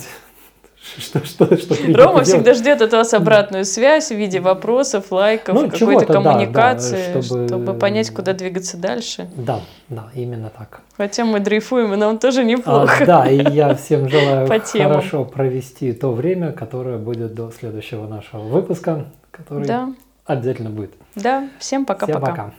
что, что, что Рома всегда ждет от вас обратную связь в виде вопросов, лайков, ну, какой-то коммуникации, да, да, чтобы... чтобы понять, куда двигаться дальше.
Да, да, именно так.
Хотя мы дрейфуем, и нам тоже неплохо.
А, да, и я всем желаю хорошо провести то время, которое будет до следующего нашего выпуска, который да. обязательно будет.
Да, всем пока-пока. Всем пока.